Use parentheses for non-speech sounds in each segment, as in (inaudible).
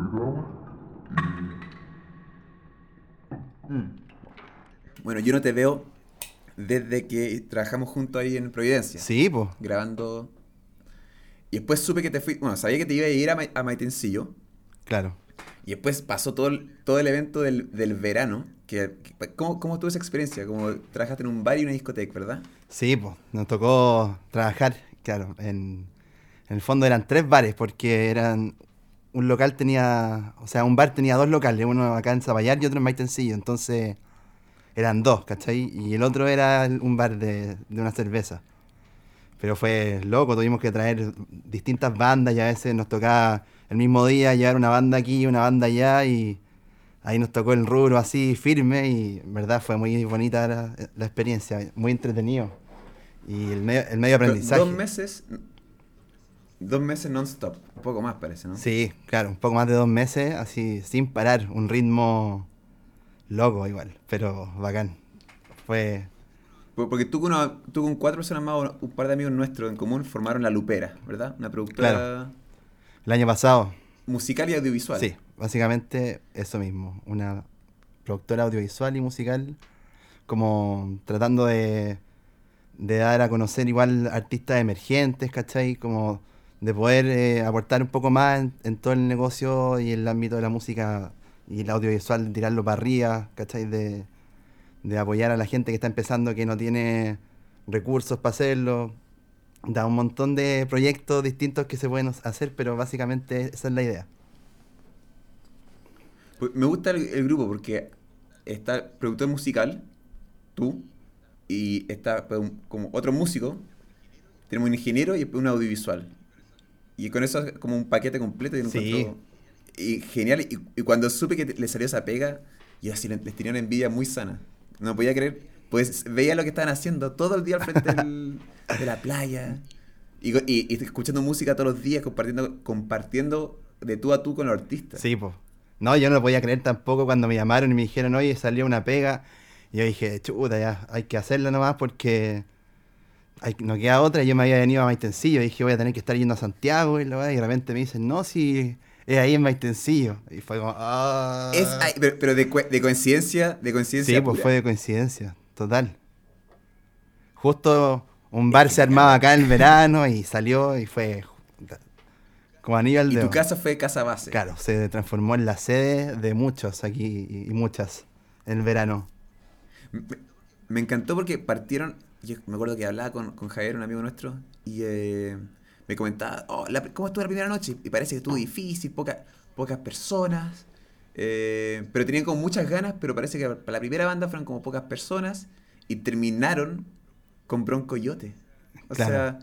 agua. Bueno, yo no te veo desde que trabajamos juntos ahí en Providencia. Sí, pues. Grabando. Y después supe que te fui. Bueno, sabía que te iba a ir a, Ma- a Maitencillo. Claro. Y después pasó todo el, todo el evento del, del verano. Que, que- ¿cómo, ¿Cómo tuvo esa experiencia? Como trabajaste en un bar y una discoteca, ¿verdad? Sí, pues. Nos tocó trabajar, claro. En, en el fondo eran tres bares porque eran. Un local tenía. O sea, un bar tenía dos locales, uno acá en Zapallar y otro en Maitencillo. Entonces. Eran dos, ¿cachai? Y el otro era un bar de, de una cerveza. Pero fue loco, tuvimos que traer distintas bandas y a veces nos tocaba el mismo día llevar una banda aquí y una banda allá y ahí nos tocó el rubro así firme y en verdad fue muy bonita la, la experiencia, muy entretenido. Y el medio, el medio aprendizaje. Dos meses. Dos meses non-stop. Un poco más parece, ¿no? Sí, claro, un poco más de dos meses, así sin parar, un ritmo loco igual, pero bacán. Fue, Por- Porque tú con, una- tú con cuatro personas más, un par de amigos nuestros en común, formaron La Lupera, ¿verdad? Una productora Claro. el año pasado, musical y audiovisual. Sí, básicamente eso mismo. Una productora audiovisual y musical, como tratando de, de dar a conocer igual artistas emergentes, ¿cachai? Como de poder eh, aportar un poco más en, todo el negocio y el ámbito de la música y el audiovisual, tirarlo para arriba, ¿cachai? De, de apoyar a la gente que está empezando, que no tiene recursos para hacerlo. Da un montón de proyectos distintos que se pueden hacer, pero básicamente esa es la idea. Pues Me gusta el, grupo porque está el productor musical, tú, y está pues, como otro músico, tenemos un ingeniero y un audiovisual. Y con eso es como un paquete completo y, lo Sí. y genial. Y, y cuando supe que le salió esa pega, yo así le- les tenía una envidia muy sana. No podía creer, pues veía lo que estaban haciendo todo el día al frente del- (laughs) de la playa. Y, co- y- y escuchando música todos los días, compartiendo, compartiendo de tú a tú con los artistas. Sí, pues. No, yo no lo podía creer tampoco cuando me llamaron y me dijeron, oye, salió una pega. Y yo dije, chuta, ya, hay que hacerla nomás porque hay, no queda otra. Yo me había venido a Maitencillo y dije, voy a tener que estar yendo a Santiago. Y, la weá, y de repente me dicen, no, si es ahí en Maitencillo. Y fue como, ah. Es, ay, pero, pero de, coincidencia, de coincidencia. Sí, pues fue de coincidencia, total. Justo un bar se armaba acá en el verano y salió y fue como anillo al Y tu casa fue casa base. Claro, se transformó en la sede de muchos aquí y, y muchas en el verano. Me, me encantó porque partieron. Yo me acuerdo que hablaba con, con Javier, un amigo nuestro, y eh, me comentaba, oh, la- ¿cómo estuvo la primera noche? Y parece que estuvo difícil, poca- pocas personas, eh, pero tenían como muchas ganas, pero parece que para la primera banda fueron como pocas personas y terminaron con Bronco Yote. O Claro. sea,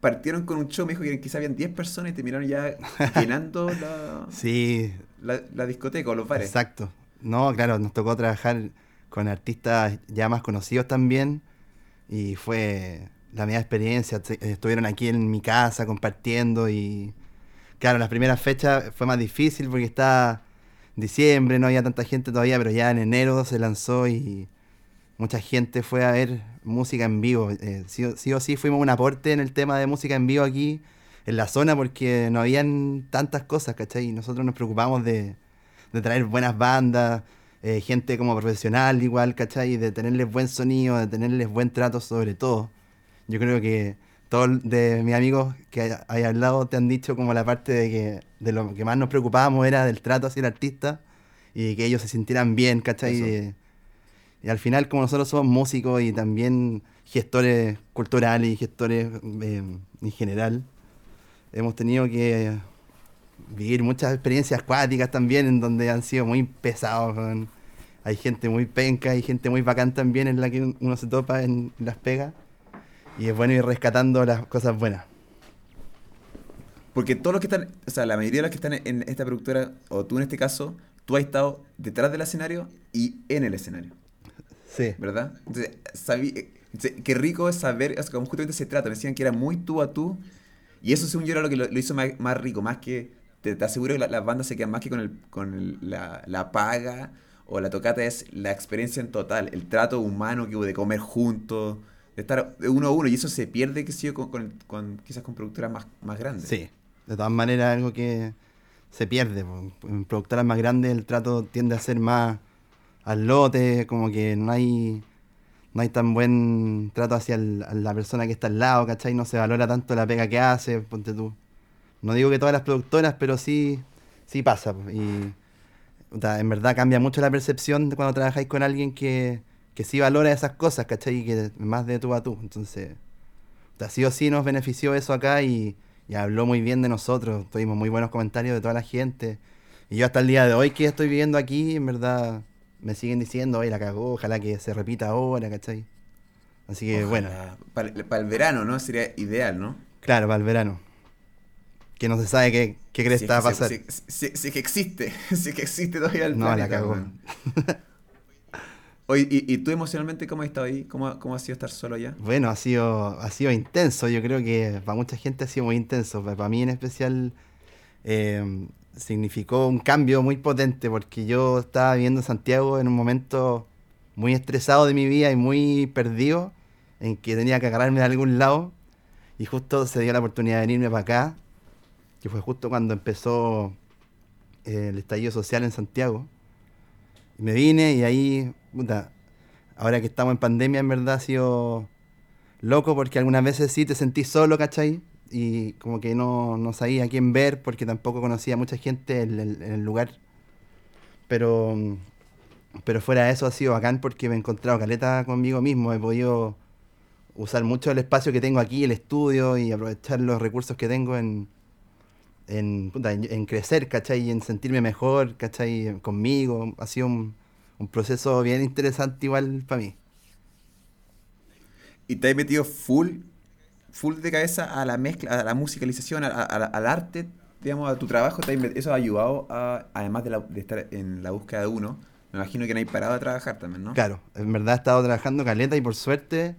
partieron con un show, me dijo que quizá habían 10 personas y terminaron ya (laughs) llenando la, Sí, la, la discoteca o los bares. exacto. No, claro, nos tocó trabajar con artistas ya más conocidos también y fue la misma experiencia. Estuvieron aquí en mi casa compartiendo y claro, las primeras fechas fue más difícil porque estaba diciembre, no había tanta gente todavía, pero ya en enero se lanzó y mucha gente fue a ver música en vivo. Eh, sí, sí o sí fuimos un aporte en el tema de música en vivo aquí en la zona porque no habían tantas cosas, ¿cachai? Y nosotros nos preocupamos de traer buenas bandas, eh, gente como profesional igual, ¿cachai? De tenerles buen sonido, de tenerles buen trato sobre todo. Yo creo que todos de mis amigos que hay, hay hablado te han dicho como la parte de que de lo que más nos preocupábamos era del trato hacia el artista y que ellos se sintieran bien, ¿cachai? Y, y al final, como nosotros somos músicos y también gestores culturales y gestores eh, en general, hemos tenido que vivir muchas experiencias acuáticas también en donde han sido muy pesados. Hay gente muy penca, hay gente muy bacán también en la que uno se topa en las pegas. Y es bueno ir rescatando las cosas buenas. Porque todos los que están, o sea, la mayoría de los que están en esta productora, o tú en este caso, tú has estado detrás del escenario y en el escenario, Sí. ¿verdad? Entonces, sabí, qué rico es saber, es como justamente se trata, me decían que era muy tú a tú, y eso según yo era lo que lo, lo hizo más, más rico, más que, te, te aseguro que la- las bandas se quedan más que con, el, con el- la, la paga o la tocata, es la experiencia en total, el trato humano que hubo de comer juntos, de estar uno a uno, y eso se pierde, que con, con- con- quizás con productoras más, más grandes. Sí. De todas maneras, algo que se pierde. En productoras más grandes el trato tiende a ser más al lote, como que no hay no hay tan buen trato hacia la persona que está al lado, ¿cachai? No se valora tanto la pega que hace, ponte tú. No digo que todas las productoras, pero sí, sí pasa. Y en verdad cambia mucho la percepción de cuando trabajáis con alguien que, que sí valora esas cosas, ¿cachai? Y que más de tú a tú. Entonces, puta, sí o sí nos benefició eso acá y, y habló muy bien de nosotros. Tuvimos muy buenos comentarios de toda la gente. Y yo hasta el día de hoy que estoy viviendo aquí, en verdad, me siguen diciendo, oye, la cagó, ojalá que se repita ahora, ¿cachai? Así que bueno, Para, para el verano, ¿no? Sería ideal, ¿no? claro, para el verano. Que no se sabe qué, qué Si es cresta va a pasar. Si, si- si que existe, (laughs) si que existe todavía el No, la planeta, cagó. weón. Oye, ¿y, y tú emocionalmente cómo has estado ahí? ¿Cómo, ¿Cómo ha sido estar solo allá? Bueno, ha sido, ha sido intenso. Yo creo que para mucha gente ha sido muy intenso. Pa- Para mí en especial eh, significó un cambio muy potente porque yo estaba viviendo en Santiago en un momento muy estresado de mi vida y muy perdido, en que tenía que agarrarme de algún lado. Y justo se dio la oportunidad de venirme para acá, que fue justo cuando empezó eh, el estallido social en Santiago. Me vine y ahí, ahora que estamos en pandemia, en verdad ha sido loco porque algunas veces sí te sentís solo, ¿cachai? Y como que no, no sabía a quién ver porque tampoco conocía a mucha gente en el, lugar. Pero, pero fuera de eso ha sido bacán porque me he encontrado caleta conmigo mismo. He podido usar mucho el espacio que tengo aquí, el estudio, y aprovechar los recursos que tengo en, en, en, crecer, ¿cachai? Y en sentirme mejor, ¿cachai? Conmigo. Ha sido un, un proceso bien interesante igual para mí. ¿Y te has metido full, full de cabeza a la mezcla, a la musicalización, a- a- a al arte, digamos, a tu trabajo? ¿Te ¿Eso ha ayudado, a, además de, la- de estar en la búsqueda de uno? Me imagino que no hay parado de trabajar también, ¿no? Claro, en verdad he estado trabajando caleta y por suerte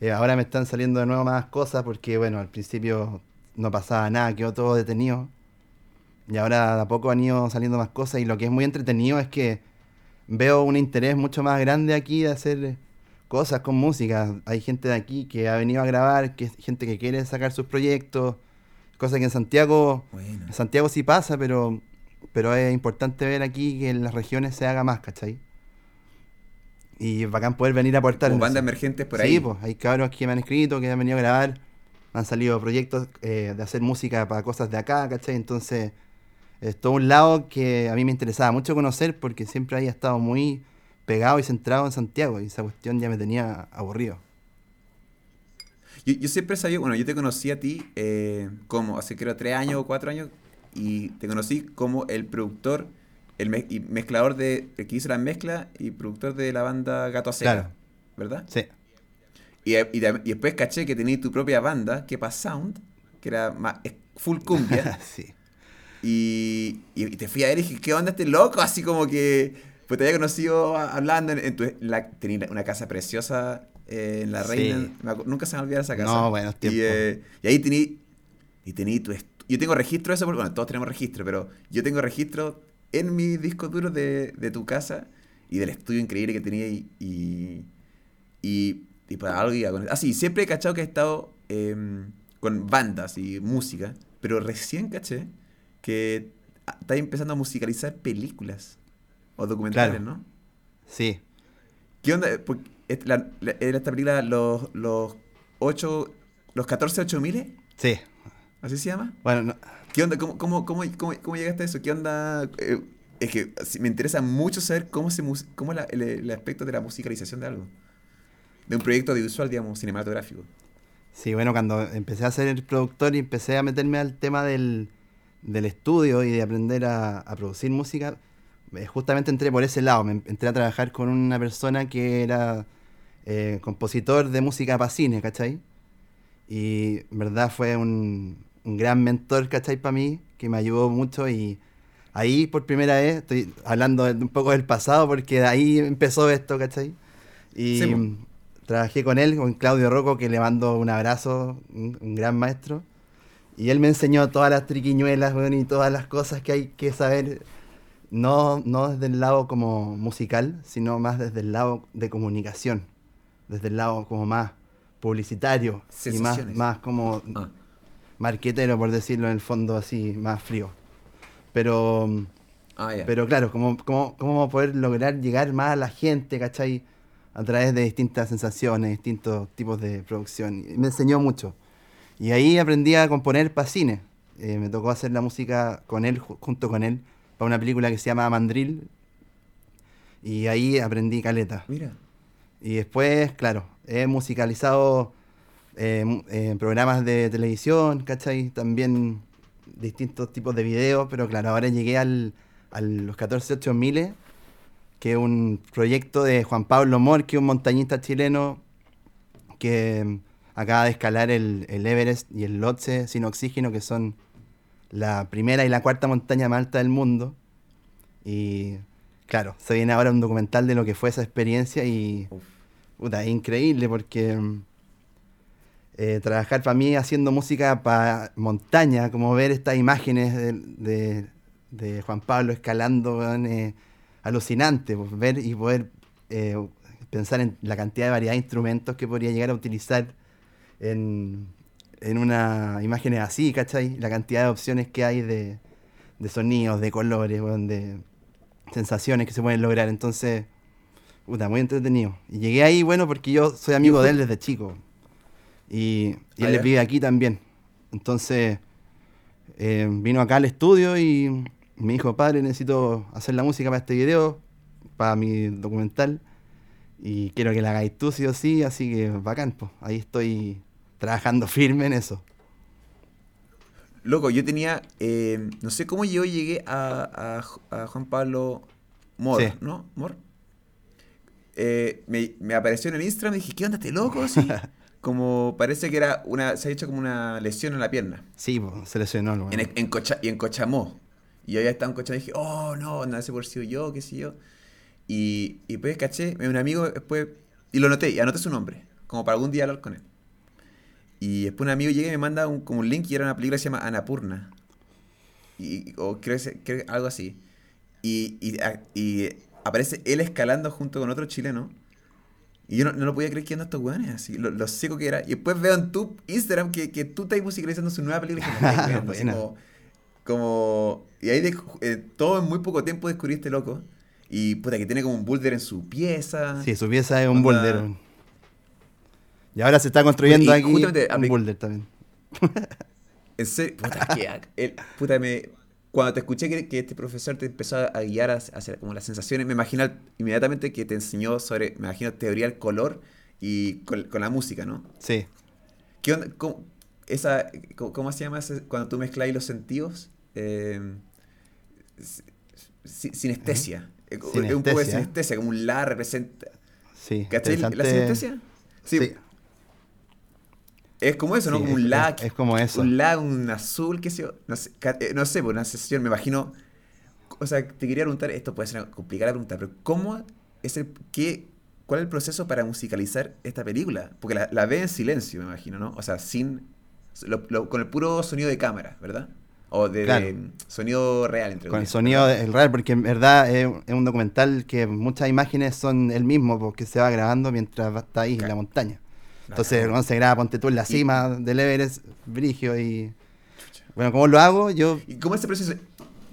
eh, ahora me están saliendo de nuevo más cosas porque, bueno, al principio no pasaba nada, quedó todo detenido. Y ahora de a poco han ido saliendo más cosas y lo que es muy entretenido es que veo un interés mucho más grande aquí de hacer cosas con música. Hay gente de aquí que ha venido a grabar, que es gente que quiere sacar sus proyectos, cosa que en Santiago Bueno. en Santiago sí pasa, pero, pero es importante ver aquí que en las regiones se haga más, ¿cachai? Y bacán poder venir a aportar. Como bandas emergentes por sí, ahí. pues hay cabros que me han escrito, que han venido a grabar, han salido proyectos eh, de hacer música para cosas de acá, ¿cachai? Entonces, es todo un lado que a mí me interesaba mucho conocer porque siempre había estado muy pegado y centrado en Santiago y esa cuestión ya me tenía aburrido. Yo, yo siempre sabido, bueno, yo te conocí a ti eh, como hace creo tres años o cuatro años y te conocí como el productor el me- y mezclador de el que hizo la mezcla y productor de la banda Gato a Seca, Claro. ¿verdad? Sí, Y, y y después caché que tenías tu propia banda, Kepa Sound, que era más, full cumbia. (laughs) sí. y, te fui a ver y dije, ¿qué onda este loco? Así como que pues te había conocido hablando en, en tu, la, tenía una casa preciosa eh, en La. Reina. nunca se me olvida esa casa. No, buenos y, tiempos. eh, y ahí tení, y tení tu Yo tengo registro de eso, porque bueno, todos tenemos registro, pero yo tengo registro en mi disco duro de, de tu casa y del estudio increíble que tenía y, y, y, y para algo iba con. Ah, sí, siempre he cachado que he estado em, con bandas y música, pero recién caché que estás empezando a musicalizar películas o documentales, Claro. ¿no? Sí. ¿Qué onda? Porque la- la- era esta película los, los 8, los 14 8000, Sí. ¿así se llama? Bueno, no- ¿Qué onda? ¿Cómo, cómo, cómo, cómo, cómo llegaste a eso? ¿Qué onda? Eh, es que me interesa mucho saber cómo, se cómo la- el, el aspecto de la musicalización de algo. De un proyecto audiovisual, digamos, cinematográfico. Sí, bueno, cuando empecé a ser el productor y empecé a meterme al tema del, del estudio y de aprender a, a producir música, eh, justamente entré por ese lado. Me em- entré a trabajar con una persona que era eh, compositor de música para cine, ¿cachai? Y en verdad fue un, un gran mentor, ¿cachai? Para mí, que me ayudó mucho y ahí por primera vez, estoy hablando de- un poco del pasado porque de ahí empezó esto, ¿cachai? Y Sí, mm, trabajé con él, con Claudio Rocco, que le mando un abrazo, un, gran maestro. Y él me enseñó todas las triquiñuelas, weón, y todas las cosas que hay que saber, no, no desde el lado como musical, sino más desde el lado de comunicación, desde el lado como más publicitario y más, más como Ah. marquetero, por decirlo en el fondo así, más frío. Pero, Ah, pero claro, ¿cómo, cómo, cómo poder lograr llegar más a la gente, ¿cachai? A través de distintas sensaciones, distintos tipos de producción. Me enseñó mucho. Y ahí aprendí a componer para cine. Eh, me tocó hacer la música con él, ju- junto con él, para una película que se llama Mandril. Y ahí aprendí caleta. Mira. Y después, claro, he musicalizado eh, eh, programas de televisión, ¿cachai? También distintos tipos de videos, pero claro, ahora llegué al, a los 148000, que es un proyecto de Juan Pablo Mor, que es un montañista chileno que acaba de escalar el, el Everest y el Lhotse sin oxígeno, que son la primera y la cuarta montaña más alta del mundo. Y claro, se viene ahora un documental de lo que fue esa experiencia y puta, es increíble porque eh, trabajar para mí haciendo música para montaña, como ver estas imágenes de, de- Juan Pablo escalando, eh, alucinante, pues, ver y poder eh, pensar en la cantidad de variedad de instrumentos que podría llegar a utilizar en, en una imagen así, ¿cachai? La cantidad de opciones que hay de, de sonidos, de colores, de sensaciones que se pueden lograr. Entonces, puta, muy entretenido. Y llegué ahí, bueno, porque yo soy amigo de él desde chico. Y, y Ah, él ya. vive aquí también. Entonces, eh, vino acá al estudio y me dijo, padre, necesito hacer la música para este video, para mi documental. Y quiero que la hagáis tú sí o sí, así que bacán, pues. Ahí estoy trabajando (laughs) firme en eso. Loco, yo tenía. eh, no sé cómo yo llegué a, a- a Juan Pablo Mor, Sí. ¿no? Mor. Eh, me, me apareció en el Instagram y dije, ¿qué onda este loco? Sí. (laughs) como parece que era una. Se ha hecho como una lesión en la pierna. Sí, se lesionó. weón. En, en Cocha- y en Cochamó. Y yo ya estaba en Cochamó y dije, oh no, no sé por si yo, qué sé yo. Y, y pues caché, un amigo después. Y lo noté, y anoté su nombre. Como para algún día hablar con él. Y después un amigo llega y me manda un, como un link y era una película que se llama Anapurna. Y, o creo, que creo que algo así. Y, y, y aparece él escalando junto con otro chileno. Y yo no, no lo podía creer que andan estos weones, así, lo, lo seco que era. Y después veo en tu Instagram que, que tú estás musicalizando su nueva película. (laughs) Dije, "Me estáis weando", así Buena. Como, Y ahí eh, todo en muy poco tiempo descubriste loco. Y puta, que tiene como un boulder en su pieza. Sí, su pieza es un Onda- boulder. Y ahora se está construyendo Y aquí justamente un boulder también. (laughs) En serio, puta, que el- puta, me, cuando te escuché que, que este profesor te empezó a guiar hacia, hacia como las sensaciones, me imagino inmediatamente que te enseñó sobre, me imagino, teoría del color y con, con la música, ¿no? Sí. ¿Qué onda? ¿Cómo, esa, cómo, cómo se llama ese- cuando tú mezclas los sentidos? Eh, si- sinestesia. Eh, Un poco de Sinestesia. sinestesia, como un la representa. Sí. ¿Cachai? ¿La sinestesia? Sí. Sí. Es como eso, ¿no? Sí, como un la. es- es como eso. Un la, un azul, qué sé yo. No sé, eh, no sé, por una sesión, me imagino. O sea, te quería preguntar, esto puede ser una complicada pregunta, pero ¿cómo es el. Qué, ¿Cuál es el proceso para musicalizar esta película? Porque la, la ve en silencio, me imagino, ¿no? O sea, sin. lo- lo- con el puro sonido de cámara, ¿verdad? O de, Claro. de sonido real, entre Con el sonido del real, porque en verdad es, es un documental que muchas imágenes son el mismo, porque se va grabando mientras está ahí en la montaña. Entonces, cuando se graba, ponte tú en la Y- cima del Everest, Brigio, y... Bueno, ¿cómo lo hago? Yo, ¿Y cómo es ese proceso?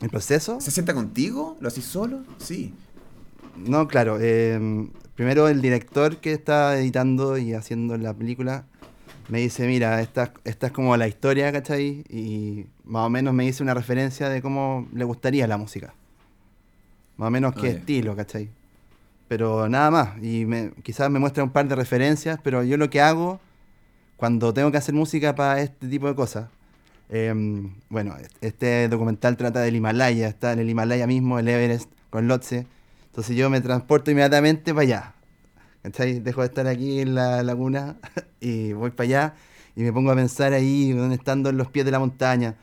el proceso... ¿Se sienta contigo? ¿Lo haces solo? Sí. No, claro. eh, primero el director que está editando y haciendo la película me dice, mira, esta, esta es como la historia, ¿cachai? Y más o menos me dice una referencia de cómo le gustaría la música. Más o menos qué estilo, ¿cachai? Pero nada más. Y me- quizás me muestra un par de referencias, pero yo lo que hago cuando tengo que hacer música para este tipo de cosas. em, bueno, este documental trata del Himalaya, está en el Himalaya mismo, el Everest con Lhotse. Entonces yo me transporto inmediatamente para allá. ¿Cachai? Dejo de estar aquí en la laguna (laughs) y voy para allá y me pongo a pensar ahí, estando en los pies de la montaña,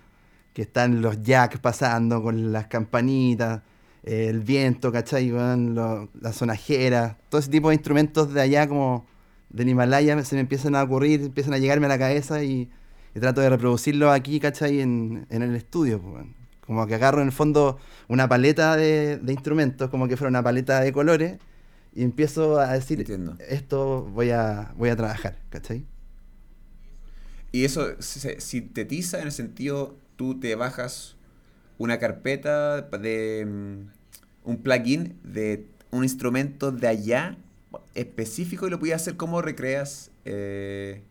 que están los jacks pasando con las campanitas, eh, el viento, ¿cachai? las sonajeras, todo ese tipo de instrumentos de allá como del Himalaya se me empiezan a ocurrir, empiezan a llegarme a la cabeza y, y trato de reproducirlo aquí, ¿cachai? En, en el estudio, pues. Como que agarro en el fondo una paleta de instrumentos, como que fuera una paleta de colores, y empiezo a decir, Entiendo. esto voy a, voy a trabajar, ¿cachai? Y eso se sintetiza en el sentido, tú te bajas una carpeta de mm, un plugin de un instrumento de allá específico y lo podías hacer como recreas eh,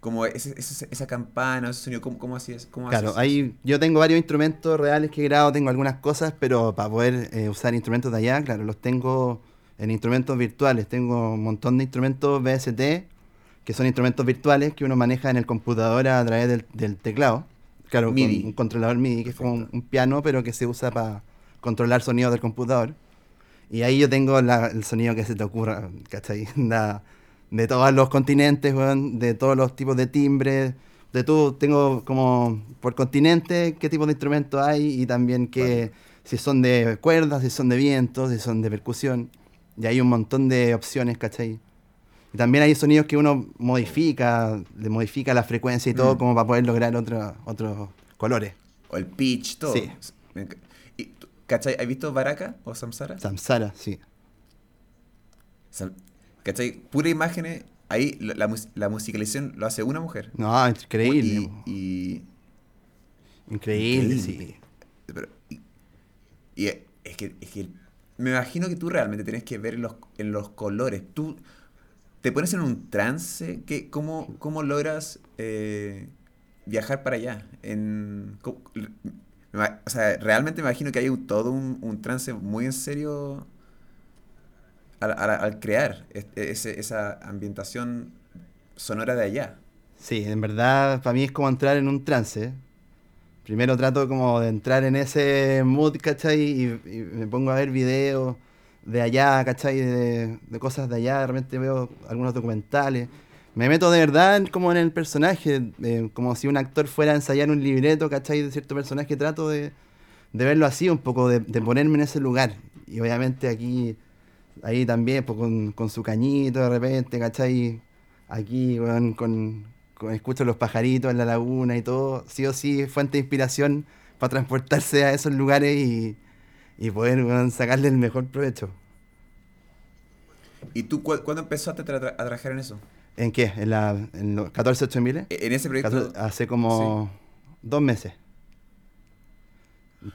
como ese- ese- esa campana, ese sonido, ¿cómo, cómo hacías? ¿Cómo Claro, haces ahí yo tengo varios instrumentos reales que he grabado, tengo algunas cosas, pero para poder eh, usar instrumentos de allá, claro, los tengo en instrumentos virtuales. Tengo un montón de instrumentos VST, que son instrumentos virtuales que uno maneja en el computador a través del, del teclado. Claro, MIDI. con un controlador MIDI, que es como un, piano, pero que se usa para controlar sonidos del computador. Y ahí yo tengo la- el sonido que se te ocurra, ¿cachai? (laughs) Da- de todos los continentes, de todos los tipos de timbres, de todo, tengo como por continente qué tipo de instrumentos hay y también que Vale. si son de cuerdas, si son de vientos, si son de percusión. Y hay un montón de opciones, ¿cachai? Y también hay sonidos que uno modifica, le modifica la frecuencia y todo Mm. como para poder lograr otro- otros colores. O el pitch, todo. Sí. Y ¿Cachai? ¿Has visto Baraka o Samsara? Samsara, sí. Sam- ¿Cachai? Pura imágenes. Ahí la, la mus- la musicalización lo hace una mujer. No, increíble. Y, y- increíble, increíble. sí. pero- y- y es que, es que me imagino que tú realmente tienes que ver los, en los colores. Tú te pones en un trance. Que, ¿cómo, ¿Cómo logras eh, viajar para allá? En, o sea, realmente me imagino que hay un- todo un, un trance muy en serio al, crear esa ambientación sonora de allá. Sí, en verdad para mí es como entrar en un trance. Primero trato como de entrar en ese mood, ¿cachai? Y, me pongo a ver videos de allá, ¿cachai? De, de cosas de allá, de repente veo algunos documentales. Me meto de verdad como en el personaje, como si un actor fuera a ensayar un libreto, ¿cachai? De cierto personaje, trato de, verlo así un poco, de, ponerme en ese lugar. Y obviamente aquí, ahí también, pues, con, su cañito de repente, ¿cachai? Aquí, con- escucho los pajaritos en la laguna y todo, sí o sí, fuente de inspiración para transportarse a esos lugares y, y poder sacarle el mejor provecho. ¿Y tú cu- cuándo empezaste a, tra- a trabajar en eso? ¿En qué? ¿En, la, en los 14 8000? E- En ese proyecto. Hace como dos meses.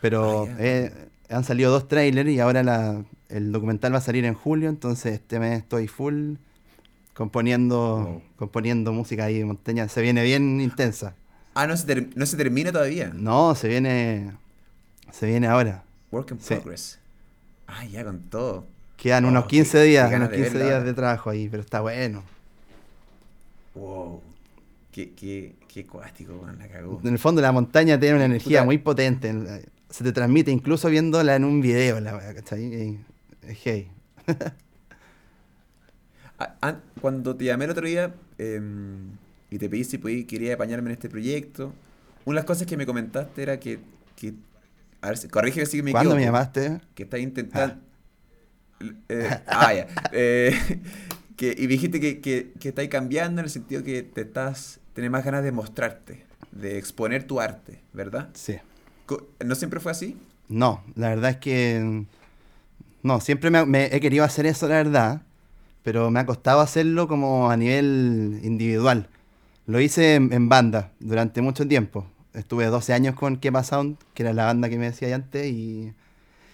Pero Ah, eh, han salido dos trailers y ahora la, el documental va a salir en julio, entonces este mes estoy full componiendo, componiendo música ahí en montaña. Se viene bien intensa. Ah, no se, no se termina todavía. No, se viene. Se viene ahora. Work in Sí. progress. Ah, ya con todo. Quedan Oh, unos qué- 15 qué días, ganas unos de 15 verla días de trabajo ahí, pero está bueno. Wow. Qué, qué, qué cuático, la cagó. En el fondo la montaña tiene una energía Puta. muy potente. en- Se te transmite incluso viéndola en un video, la ¿cachai? Hey. (laughs) Ah, ah, cuando te llamé el otro día em, y te pedí si podía, quería apañarme en este proyecto, una de las cosas que me comentaste era que, que a ver, corrígeme si me ¿Cuándo me equivoco, llamaste? que estás intentando... Eh, ah, ya. Eh, (laughs) que, y dijiste que, que, que estás cambiando en el sentido que te estás, tenés más ganas de mostrarte, de exponer tu arte, ¿verdad? Sí. ¿No siempre fue así? No, la verdad es que. No, siempre me, me he querido hacer eso, la verdad. Pero me ha costado hacerlo como a nivel individual. Lo hice en, banda durante mucho tiempo. Estuve 12 años con Kepa Sound, que era la banda que me decía antes, y,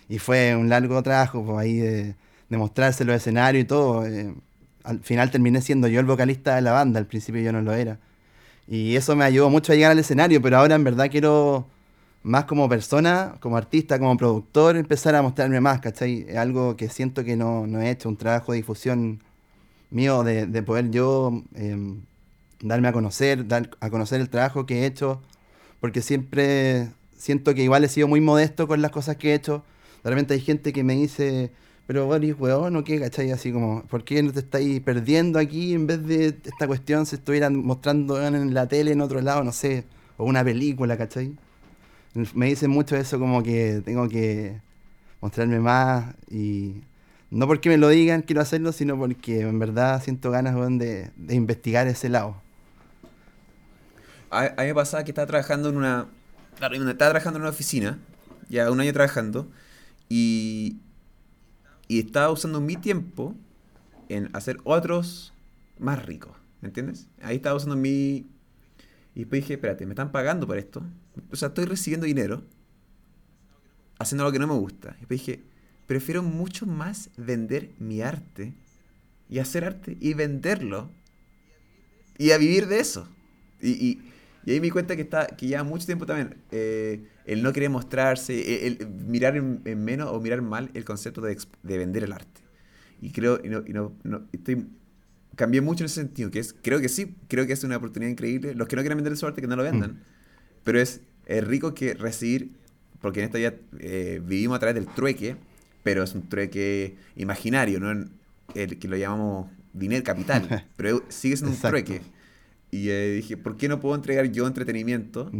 y fue un largo trabajo pues, ahí de, de mostrarse los escenarios y todo. eh, al final terminé siendo yo el vocalista de la banda, al principio yo no lo era. Y eso me ayudó mucho a llegar al escenario, pero ahora en verdad quiero más como persona, como artista, como productor, empezar a mostrarme más, ¿cachai? Es algo que siento que no, no he hecho, un trabajo de difusión mío, de, de poder yo eh, darme a conocer, dar a conocer el trabajo que he hecho, porque siempre siento que igual he sido muy modesto con las cosas que he hecho. De repente hay gente que me dice, pero Boris, weón, ¿o qué? ¿Cachai? Así como, ¿por qué no te estáis perdiendo aquí en vez de esta cuestión se estuvieran mostrando en la tele en otro lado, no sé, o una película, ¿cachai? Me dicen mucho eso como que tengo que mostrarme más y no porque me lo digan quiero hacerlo, sino porque en verdad siento ganas de, investigar ese lado. A, mí me pasaba que estaba trabajando en una. Estaba trabajando en una oficina, ya un año trabajando, y. Y estaba usando mi tiempo en hacer otros más ricos, ¿me entiendes? Ahí estaba usando mi. Y después dije, espérate, me están pagando por esto. O sea, estoy recibiendo dinero, haciendo algo que no me gusta. Y después dije, prefiero mucho más vender mi arte y hacer arte y venderlo y a vivir de eso. Y, y, y ahí me di cuenta que, está, que lleva mucho tiempo también eh, el no querer mostrarse, el, mirar en, menos o mirar mal el concepto de, de vender el arte. Y creo, y no, no, no, estoy, cambié mucho en ese sentido, que es, creo que sí, creo que es una oportunidad increíble. Los que no quieren vender su arte, que no lo vendan. Mm. Pero es, es, rico que recibir, porque en esta vida eh, vivimos a través del trueque, pero es un trueque imaginario, no el que lo llamamos dinero capital, (laughs) pero sigue siendo un trueque. Y eh, dije, ¿por qué no puedo entregar yo entretenimiento?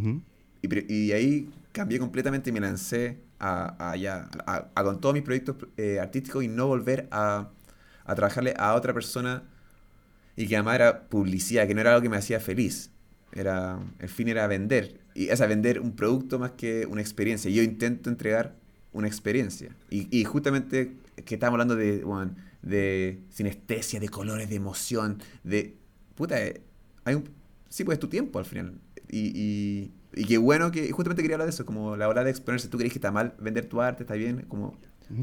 y, y, ahí cambié completamente y me lancé a, a, a, con todos mis proyectos eh, artísticos y no volver a, a trabajarle a otra persona y que además era publicidad, que no era algo que me hacía feliz. Era, el fin era vender. Y es vender un producto más que una experiencia. Yo intento entregar una experiencia. Y, y justamente que estamos hablando de, de sinestesia, de colores, de emoción, de... Puta, eh, hay un... Sí, pues es tu tiempo al final. Y, y, y qué bueno que... Justamente quería hablar de eso, como la hora de exponerse. ¿Tú crees que está mal vender tu arte? ¿Está bien? Como...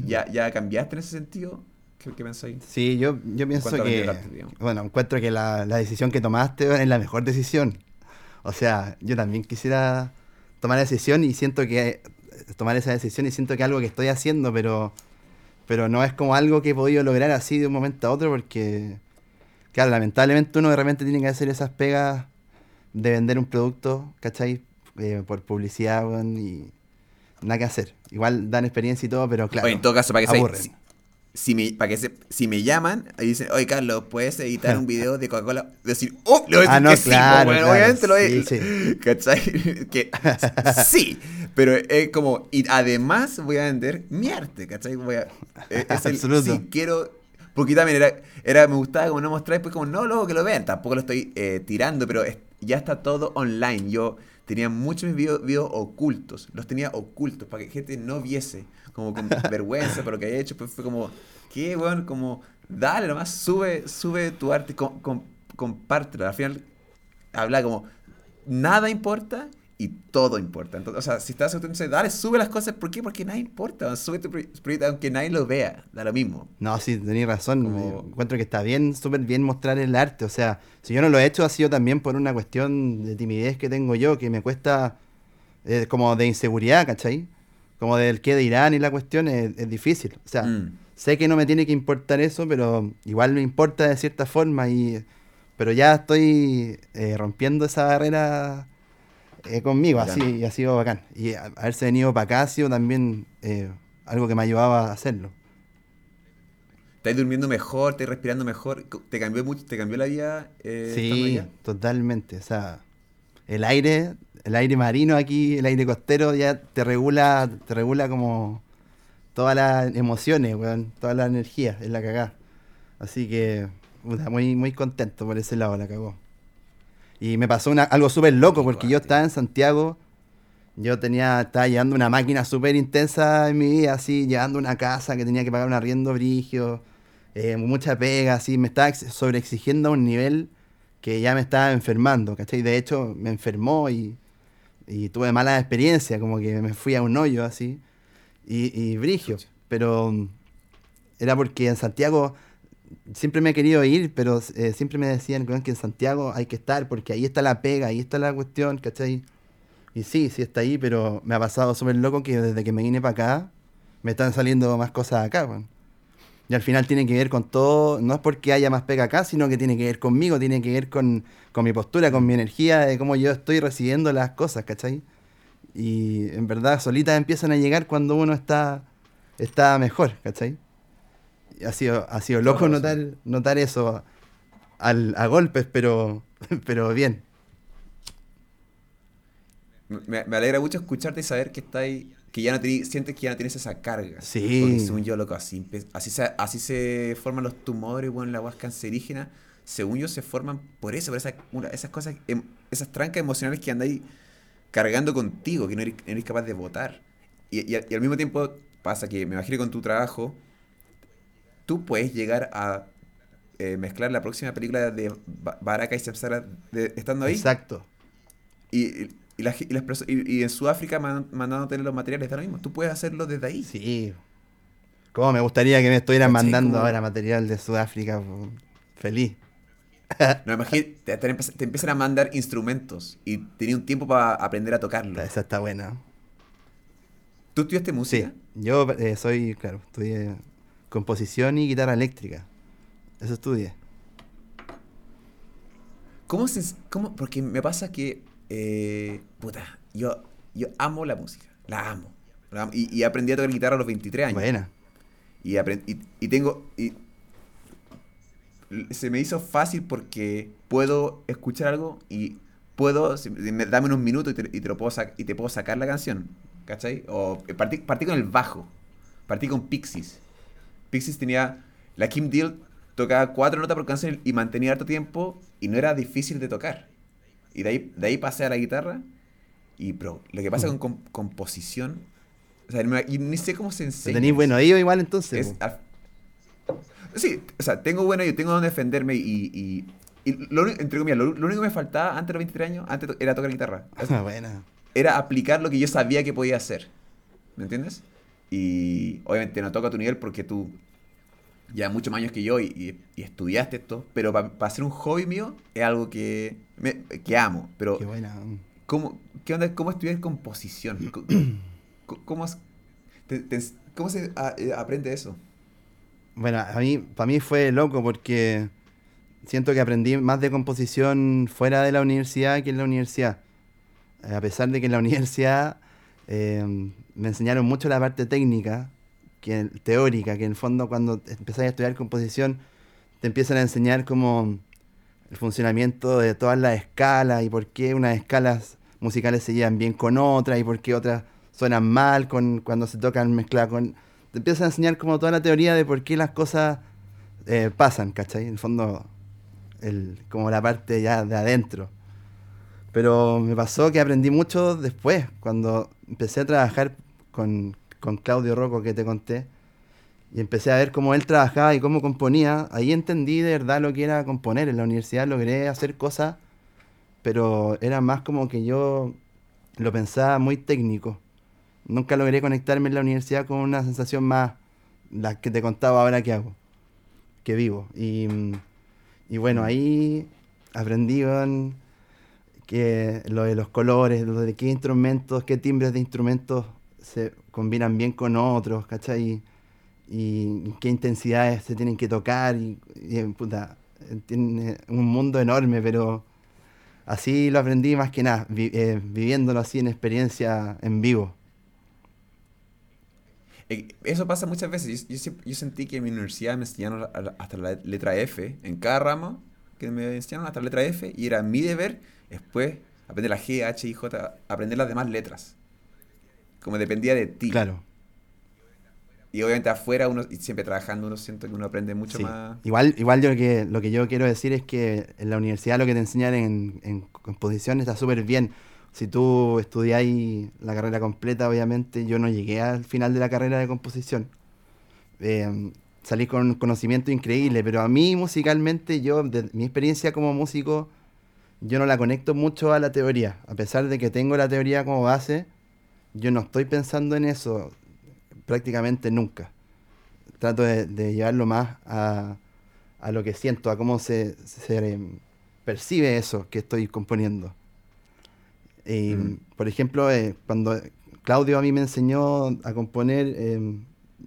¿Ya, ya cambiaste en ese sentido? ¿Qué, qué pensáis? Sí, yo, yo pienso que... bueno, encuentro que la, la decisión que tomaste es la mejor decisión. O sea, yo también quisiera tomar la decisión y siento que tomar esa decisión y siento que es algo que estoy haciendo, pero pero no es como algo que he podido lograr así de un momento a otro porque, claro, lamentablemente uno de repente tiene que hacer esas pegas de vender un producto, ¿cachai? Eh, por publicidad, y nada que hacer. Igual dan experiencia y todo, pero claro. en todo caso, para que se, si me, para que se, si me llaman y dicen, oye Carlos, ¿puedes editar un (laughs) video de Coca-Cola? Decir, ¡oh! Le voy a decir ah, no, que sí, obviamente lo es. Sí, (laughs) ¿Cachai? (laughs) que sí, pero es como, y además voy a vender mi arte, ¿cachai? Voy a, e, es el, sí, quiero, porque también era, era, me gustaba como no mostrar, después como, no, luego que lo vean, tampoco lo estoy eh, tirando, pero ya está todo online. Yo tenía muchos videos, videos ocultos, los tenía ocultos para que gente no viese como con (laughs) vergüenza por lo que haya hecho, pues fue como, qué bueno, como, dale nomás, sube, sube tu arte, con, con, compártelo. Al final, habla como, nada importa y todo importa. Entonces, o sea, si estás entonces dale, sube las cosas. ¿Por qué? Porque nada importa. Sube tu proyecto aunque nadie lo vea. Da lo mismo. No, sí, tenéis razón. Encuentro que está bien, súper bien mostrar el arte. O sea, si yo no lo he hecho ha sido también por una cuestión de timidez que tengo yo, que me cuesta eh, como de inseguridad, ¿cachai? Como del qué dirán y la cuestión es, difícil. O sea, mm. sé que no me tiene que importar eso, pero igual me importa de cierta forma. y Pero ya estoy eh, rompiendo esa barrera eh, conmigo, así, y ha sido bacán. Y haberse venido para acá ha sido también eh, algo que me ayudaba a hacerlo. ¿Estás durmiendo mejor? ¿Estás respirando mejor? ¿Te cambió mucho? ¿Te cambió la vida? sí, totalmente. O sea, el aire el aire marino aquí, el aire costero ya te regula, te regula como todas las emociones, weón, toda la energía, es la cagada. Así que, muy, muy contento por ese lado, la cagó. Y me pasó algo súper loco, porque yo estaba en Santiago, yo tenía, estaba llevando una máquina súper intensa en mi vida, así, llevando una casa que tenía que pagar un arriendo brigio, eh, mucha pega, así, me estaba sobreexigiendo a un nivel que ya me estaba enfermando, ¿cachai? De hecho, me enfermó y y tuve mala experiencia, como que me fui a un hoyo así, y, y brigio. Pero mm, era porque en Santiago siempre me he querido ir, pero eh, siempre me decían que en Santiago hay que estar porque ahí está la pega, ahí está la cuestión, ¿cachai? Y sí, sí está ahí, pero me ha pasado súper loco que desde que me vine para acá, me están saliendo más cosas acá, bueno. Y al final tiene que ver con todo, no es porque haya más pega acá, sino que tiene que ver conmigo, tiene que ver con, mi postura, con mi energía, de cómo yo estoy recibiendo las cosas, ¿cachai? Y en verdad solitas empiezan a llegar cuando uno está, está mejor, ¿cachai? Y ha sido, ha sido loco notar, notar eso al, a golpes, pero, (laughs) pero bien. Me, me alegra mucho escucharte y saber que estáis que ya no sientes que ya no tienes esa carga. Sí. Porque según yo, loco, así, así, se, así se forman los tumores, bueno, la agua cancerígena. Según yo, se forman por eso, por esa, esas cosas, em, esas trancas emocionales que andáis cargando contigo, que no eres, capaz de votar. Y, al mismo tiempo pasa que, me imagino que con tu trabajo, tú puedes llegar a eh, mezclar la próxima película de Baraka y Samsara estando ahí. Exacto. Y Y, la, y, las y- y en Sudáfrica man- mandándote los materiales, da lo mismo. Tú puedes hacerlo desde ahí. Sí. Cómo me gustaría que me estuvieran ¿Cachai? mandando ahora material de Sudáfrica. Feliz. (laughs) No, imagínate, te, empiezan a mandar instrumentos y tenía un tiempo para aprender a tocarlo. Esa está buena. ¿Tú estudiaste Sí, música? yo eh, soy, claro, estudié composición y guitarra eléctrica. Eso estudié. ¿Cómo se, cómo, porque me pasa que, eh, puta, yo, yo amo la música, la amo. la amo, y, y aprendí a tocar guitarra a los 23 años. Buena. Y, y, y tengo, y se me hizo fácil porque puedo escuchar algo y puedo, si- me- dame unos minutos y te, y te lo puedo y te puedo sacar la canción, ¿cachai? O eh, partí, partí con el bajo, partí con Pixies. Pixies tenía, la Kim Deal tocaba cuatro notas por canción y mantenía harto tiempo y no era difícil de tocar. Y de ahí, de ahí pasé a la guitarra y, pero, lo que pasa con com- composición, o sea, y ni sé cómo se ¿Lo enseña. tenéis bueno oído igual entonces? Es al- Sí, o sea, tengo bueno yo tengo donde defenderme y, y, y lo, entre comillas, lo, lo único que me faltaba antes de los 23 años antes era tocar guitarra. Es- (laughs) buena. Era aplicar lo que yo sabía que podía hacer. ¿Me entiendes? Y obviamente no toca a tu nivel porque tú ya muchos más años que yo y, y- y estudiaste esto, pero para hacer un hobby mío es algo que, me- que amo. Pero Qué buena. ¿Cómo, qué onda, ¿Cómo estudiar composición? (clears throat) Co- co- ¿Cómo, es- te- te- cómo se a- eh, aprende eso? Bueno, a mí, para mí fue loco porque siento que aprendí más de composición fuera de la universidad que en la universidad. A pesar de que en la (laughs) universidad eh, me enseñaron mucho la parte técnica, que teórica, que en fondo cuando empezás a estudiar composición te empiezan a enseñar como el funcionamiento de todas las escalas y por qué unas escalas musicales se llevan bien con otras y por qué otras suenan mal con, cuando se tocan mezcladas con... Te empiezan a enseñar como toda la teoría de por qué las cosas eh, pasan, ¿cachai? En el fondo, el, como la parte ya de adentro. Pero me pasó que aprendí mucho después, cuando empecé a trabajar con, con Claudio Rocco que te conté, y empecé a ver cómo él trabajaba y cómo componía, ahí entendí de verdad lo que era componer. En la universidad logré hacer cosas, pero era más como que yo lo pensaba muy técnico. Nunca logré conectarme en la universidad con una sensación más, la que te contaba ahora que hago, que vivo. Y, y bueno, ahí aprendí que lo de los colores, lo de qué instrumentos, qué timbres de instrumentos se combinan bien con otros, ¿cachai? Y qué intensidades se tienen que tocar. Y, y, puta, tiene un mundo enorme, pero así lo aprendí más que nada, eh, viviéndolo así en experiencia en vivo. Eh, Eso pasa muchas veces. Yo, yo sentí que en mi universidad me enseñaron hasta la letra F en cada ramo que me enseñaron hasta la letra F y era mi deber después aprender la G, H, I, J, aprender las demás letras. Como dependía de ti. Claro. Y obviamente afuera, uno, y siempre trabajando, uno siento que uno aprende mucho Sí. más. Igual, igual yo lo que, lo que yo quiero decir es que en la universidad lo que te enseñan en, en composición está súper bien. Si tú estudiáis la carrera completa, obviamente yo no llegué al final de la carrera de composición. Eh, salí con conocimiento increíble, pero a mí musicalmente, yo, de mi experiencia como músico, yo no la conecto mucho a la teoría. A pesar de que tengo la teoría como base, yo no estoy pensando en eso prácticamente nunca. Trato de, de llevarlo más a, a lo que siento, a cómo se, se, percibe eso que estoy componiendo. Y, Mm. Por ejemplo, eh, cuando Claudio a mí me enseñó a componer em,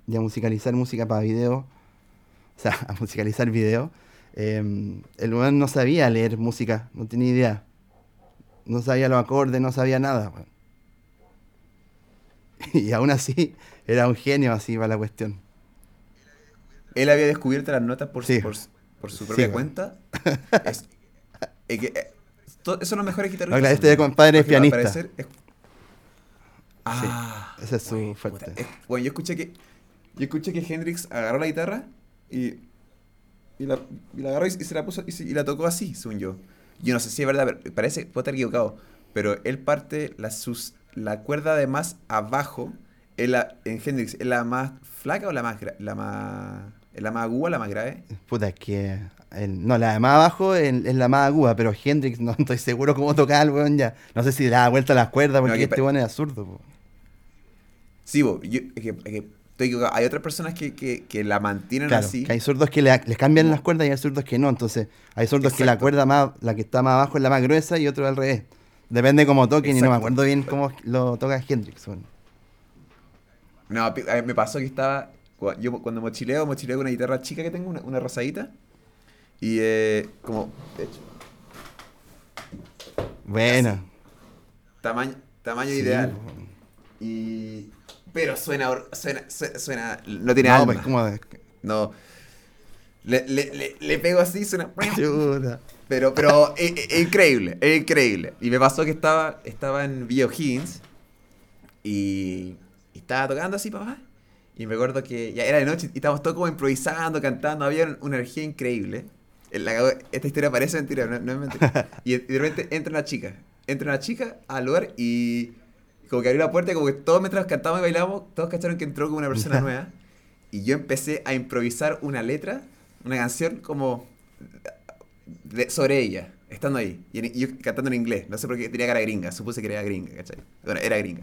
y a musicalizar música para video, (laughs) o sea, a musicalizar video, em, el weón no sabía leer música, no tenía idea. No sabía los acordes, no sabía nada. (laughs) Y aún así, era un genio así para la cuestión. Él había descubierto las notas por, Sí. por, por su Sí, propia bueno. cuenta. (laughs) Es- es que, eh, to- esos son los mejores guitarristas. No, claro, este compadre es pianista. parecer es- Ah, ese es su fuerte. es- Bueno, yo escuché que yo escuché que Hendrix agarró la guitarra y, y, la, y la agarró y, y se la puso y, se- y la tocó así, según yo. Yo no sé si es verdad, pero parece, puedo estar equivocado, pero él parte la, sus, la cuerda de más abajo, es la, en Hendrix, ¿es la más flaca o la más, gra- la más ¿Es la más aguda o la más grave? Puta, es que. el- no, la de más abajo es, es la más aguda, pero Hendrix no estoy seguro cómo tocar el weón ya. No sé si le da vuelta a las cuerdas porque que este weón es absurdo. po. Sí, bo, yo, es que, es que estoy equivocado. Hay otras personas que, que, que la mantienen Claro, así. que hay zurdos que le, les cambian las cuerdas y hay zurdos que no. Entonces, hay zurdos que la cuerda más, la que está más abajo es la más gruesa y otro al revés. Depende cómo toquen y no me Exacto. acuerdo bien cómo lo toca Hendrix. No, pi- a mí me pasó que estaba. Yo cuando mochileo, mochileo con una guitarra chica que tengo, una, una rosadita. Y eh, como. De hecho, Bueno. tamaño, tamaño sí, ideal. Y. Pero suena, suena, su- suena, no tiene No, alma. pues No. Le, le, le, le pego así, suena. (laughs) Chuta. Pero, pero es, es- es increíble, es increíble. Y me pasó que estaba, estaba en Villa O'Higgins y, y estaba tocando así, papá. Y me acuerdo que ya era de noche y estábamos todos como improvisando, cantando, había una energía increíble. La- esta historia parece mentira, no, no es mentira. (laughs) Y, de repente entra una chica, entra una chica al lugar y como que abrió la puerta y como que todos mientras cantábamos y bailábamos, todos cacharon que entró como una persona (laughs) nueva. Y yo empecé a improvisar una letra, una canción como de- sobre ella, estando ahí. Y, en- y yo cantando en inglés. No sé por qué tenía cara gringa. Supuse que era gringa, ¿cachai? Bueno, era gringa.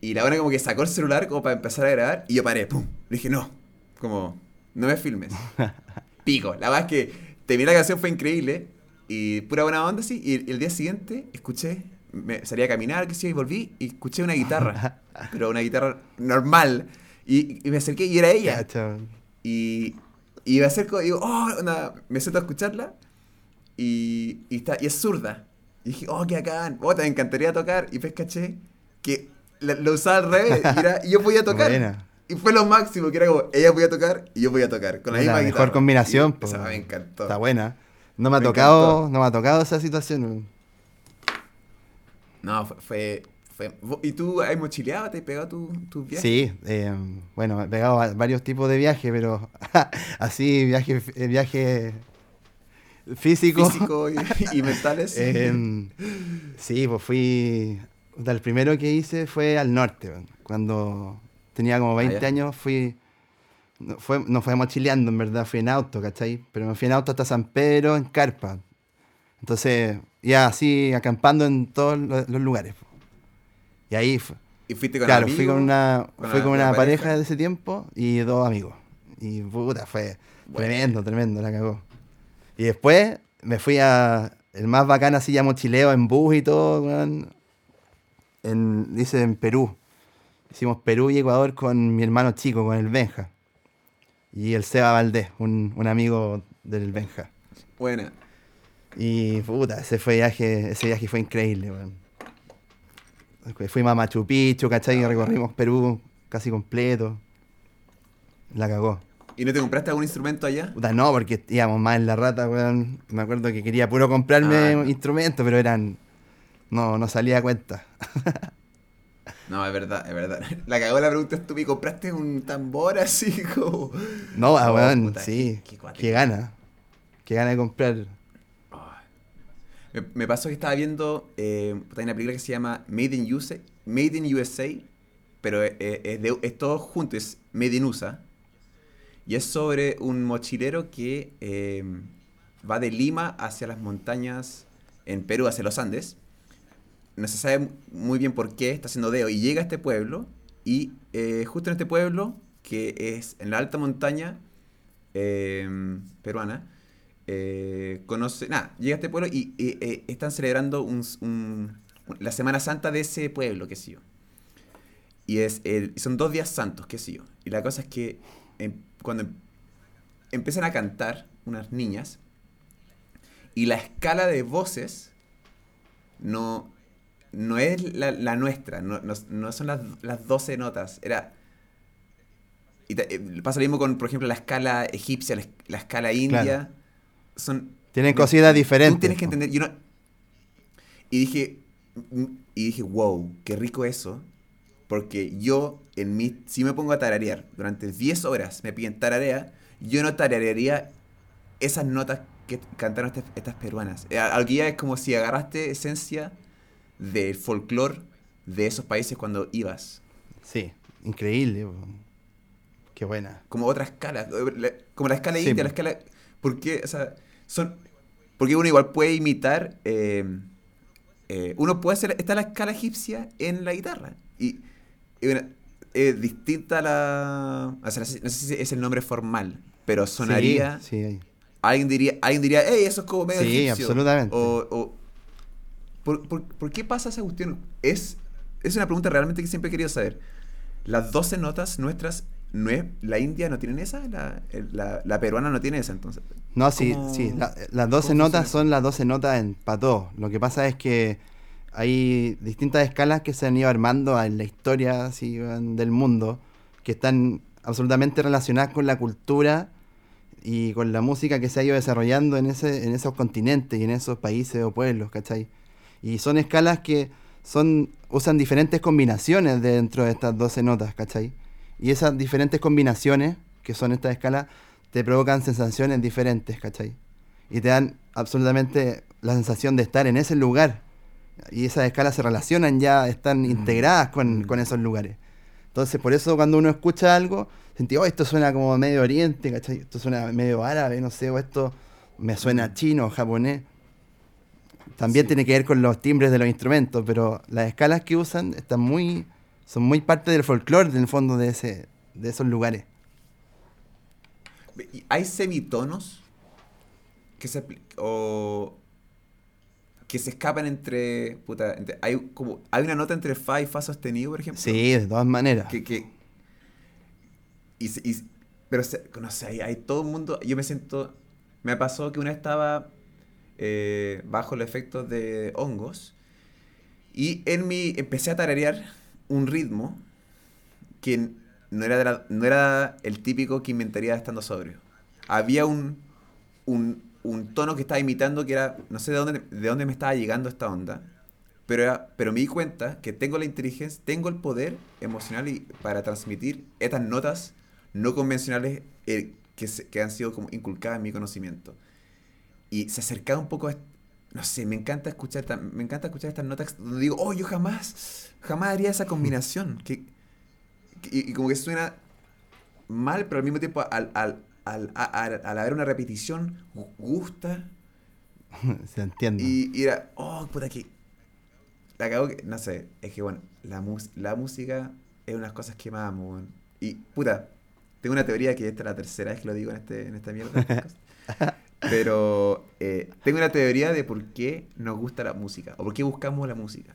Y la buena como que sacó el celular como para empezar a grabar. Y yo paré, ¡pum! Le dije, no. Como, no me filmes. (laughs) Pico. La verdad es que terminé la canción, fue increíble. Y pura buena onda, sí. Y el, día siguiente escuché, me salí a caminar, qué sé yo, y volví. Y escuché una guitarra. (laughs) pero una guitarra normal. Y, y me acerqué y era ella. Y, y me acerco y digo, oh, onda", me siento a escucharla. Y, y, está, y es zurda. Y dije, oh, qué bacán. Oh, te encantaría tocar. Y pues caché que la- lo usaba al revés. Y, era- y yo podía (laughs) tocar. Buena. Y fue lo máximo, que era como, ella podía tocar y yo podía tocar. Con la, la misma mejor guitarra. combinación. Y esa me encantó. Está buena. No me ha tocado, encantó. no me ha tocado esa situación. No, fue- ¿Y tú has mochileado? ¿Te has pegado tu- tus viajes? Sí, eh, bueno, he pegado a varios tipos de viajes, pero (laughs) así, viaje, eh, viaje físico. Físico y, y (laughs) mentales. Em, sí, pues fui. El primero que hice fue al norte, cuando tenía como 20 Ah, años fui. No fue, no fue mochileando, en verdad, fui en auto, ¿cachai? Pero me fui en auto hasta San Pedro en carpa. Entonces, ya así, acampando en todos lo- los lugares. po. Y ahí, fu- ¿Y fuiste con claro, amigos? fui con una, con fui con una pareja? pareja? de ese tiempo y dos amigos. Y puta, fue Bueno. tremendo, tremendo, la cagó. Y después me fui a el más bacán así ya mochileo en bus y todo, weón. En, dice en Perú. Hicimos Perú y Ecuador con mi hermano chico, con el Benja. Y el Seba Valdés, un, un amigo del Benja. Buena. Y puta, ese fue viaje, ese viaje fue increíble, weón. Fuimos a Machu Picchu, ¿cachai? Y recorrimos Perú casi completo. La cagó. ¿Y no te compraste algún instrumento allá? Puta, no, porque íbamos más en la rata, weón. Me acuerdo que quería puro comprarme Ah, instrumentos, pero eran. No, no salía a cuenta. (laughs) No, es verdad, es verdad. (laughs) La cagó la pregunta estúpida. ¿Compraste un tambor así como.? No, ah, Oh, weón, sí. qué. Qué gana. Qué gana de comprar. Me, pasó que estaba viendo eh, una película que se llama Made in USA, Made in USA pero es, es de- es todo junto, es Made in USA. Y es sobre un mochilero que eh, va de Lima hacia las montañas en Perú, hacia los Andes. No se sabe muy bien por qué está haciendo deo. Y llega a este pueblo. Y eh, justo en este pueblo, que es en la alta montaña eh, peruana, eh, conoce. Nada, llega a este pueblo y eh, están celebrando un, la Semana Santa de ese pueblo, qué sé yo. Y es, el- son dos días santos, qué sé yo. Y la cosa es que em, cuando em- empiezan a cantar unas niñas, y la escala de voces no, no es la, nuestra, no, no- no son las, las 12 notas, era... Eh, pasa lo mismo con, por ejemplo, la escala egipcia, la, es- la escala india. Son, Tienen cositas Tú diferentes. tienes que entender. yo no- y dije, y dije, wow, qué rico eso. Porque yo, en mi, si me pongo a tararear durante 10 horas, me piden tararea, yo no tararearía esas notas que cantaron estas, estas peruanas. Eh, Algo que ya es como si agarraste esencia del folclore de esos países cuando ibas. Sí, increíble. Qué buena. Como otra escala. eh, Como la escala Sí, india, la escala. ¿Por qué? O sea, son. Porque uno igual puede imitar. eh, eh, uno puede hacer. Está la escala egipcia en la guitarra. Y. y bueno, es distinta a la. O sea, no sé, si es el nombre formal. Pero sonaría. Sí, sí. Alguien diría, alguien diría, hey, eso es como medio Sí, egipcio". absolutamente. O, o- ¿por, por, por qué pasa esa cuestión? Es, es una pregunta realmente que siempre he querido saber. Las 12 notas nuestras, no es- la India no tienen esa, la, la- la peruana no tiene esa, entonces. No, sí, ¿Cómo- sí. la- las 12 cómo notas son las 12 notas en para todo. Lo que pasa es que hay distintas escalas que se han ido armando en la historia así, del mundo que están absolutamente relacionadas con la cultura y con la música que se ha ido desarrollando en, ese, en esos continentes y en esos países o pueblos, ¿cachai? Y son escalas que son usan diferentes combinaciones dentro de estas 12 notas, ¿cachai? Y esas diferentes combinaciones, que son estas escalas, te provocan sensaciones diferentes, ¿cachai? Y te dan absolutamente la sensación de estar en ese lugar. Y esas escalas se relacionan ya, están integradas con, con esos lugares. Entonces, por eso cuando uno escucha algo, sentí, oh, esto suena como medio oriente, ¿cachai? Esto suena medio árabe, no sé, o esto me suena chino, japonés. También Sí. tiene que ver con los timbres de los instrumentos, pero las escalas que usan están muy, son muy parte del folclore, en el fondo, de, ese, de esos lugares. ¿Y ¿Hay semitonos que se, o, que se escapan entre, puta, entre- hay, como, hay una nota entre fa y fa sostenido, por ejemplo? Sí, de todas maneras. que, que y, se- y- pero se- no sé hay, hay todo el mundo yo me siento me pasó que una estaba eh, bajo los efectos de hongos y en mi empecé a tararear un ritmo que no era no era el típico que inventaría estando sobrio había un, un un tono que estaba imitando que era no sé de dónde de dónde me estaba llegando esta onda pero, era- pero me di cuenta que tengo la inteligencia, tengo el poder emocional y, para transmitir estas notas no convencionales eh, que, se- que han sido como inculcadas en mi conocimiento. Y se acercaba un poco a... No sé, me encanta escuchar, me encanta escuchar estas notas donde digo, oh, yo jamás, jamás haría esa combinación. Que, que- y, y como que suena mal, pero al mismo tiempo al, al, al, a- al- al haber una repetición, gu- gusta. (laughs) Se entiende. Y, y era, oh, puta que. La cago que. No sé, es que bueno, la, mus- la música es unas cosas que más amo. Y, puta, tengo una teoría que esta es la tercera vez que lo digo en, este, en esta mierda. (laughs) Pero eh, tengo una teoría de por qué nos gusta la música, o por qué buscamos la música.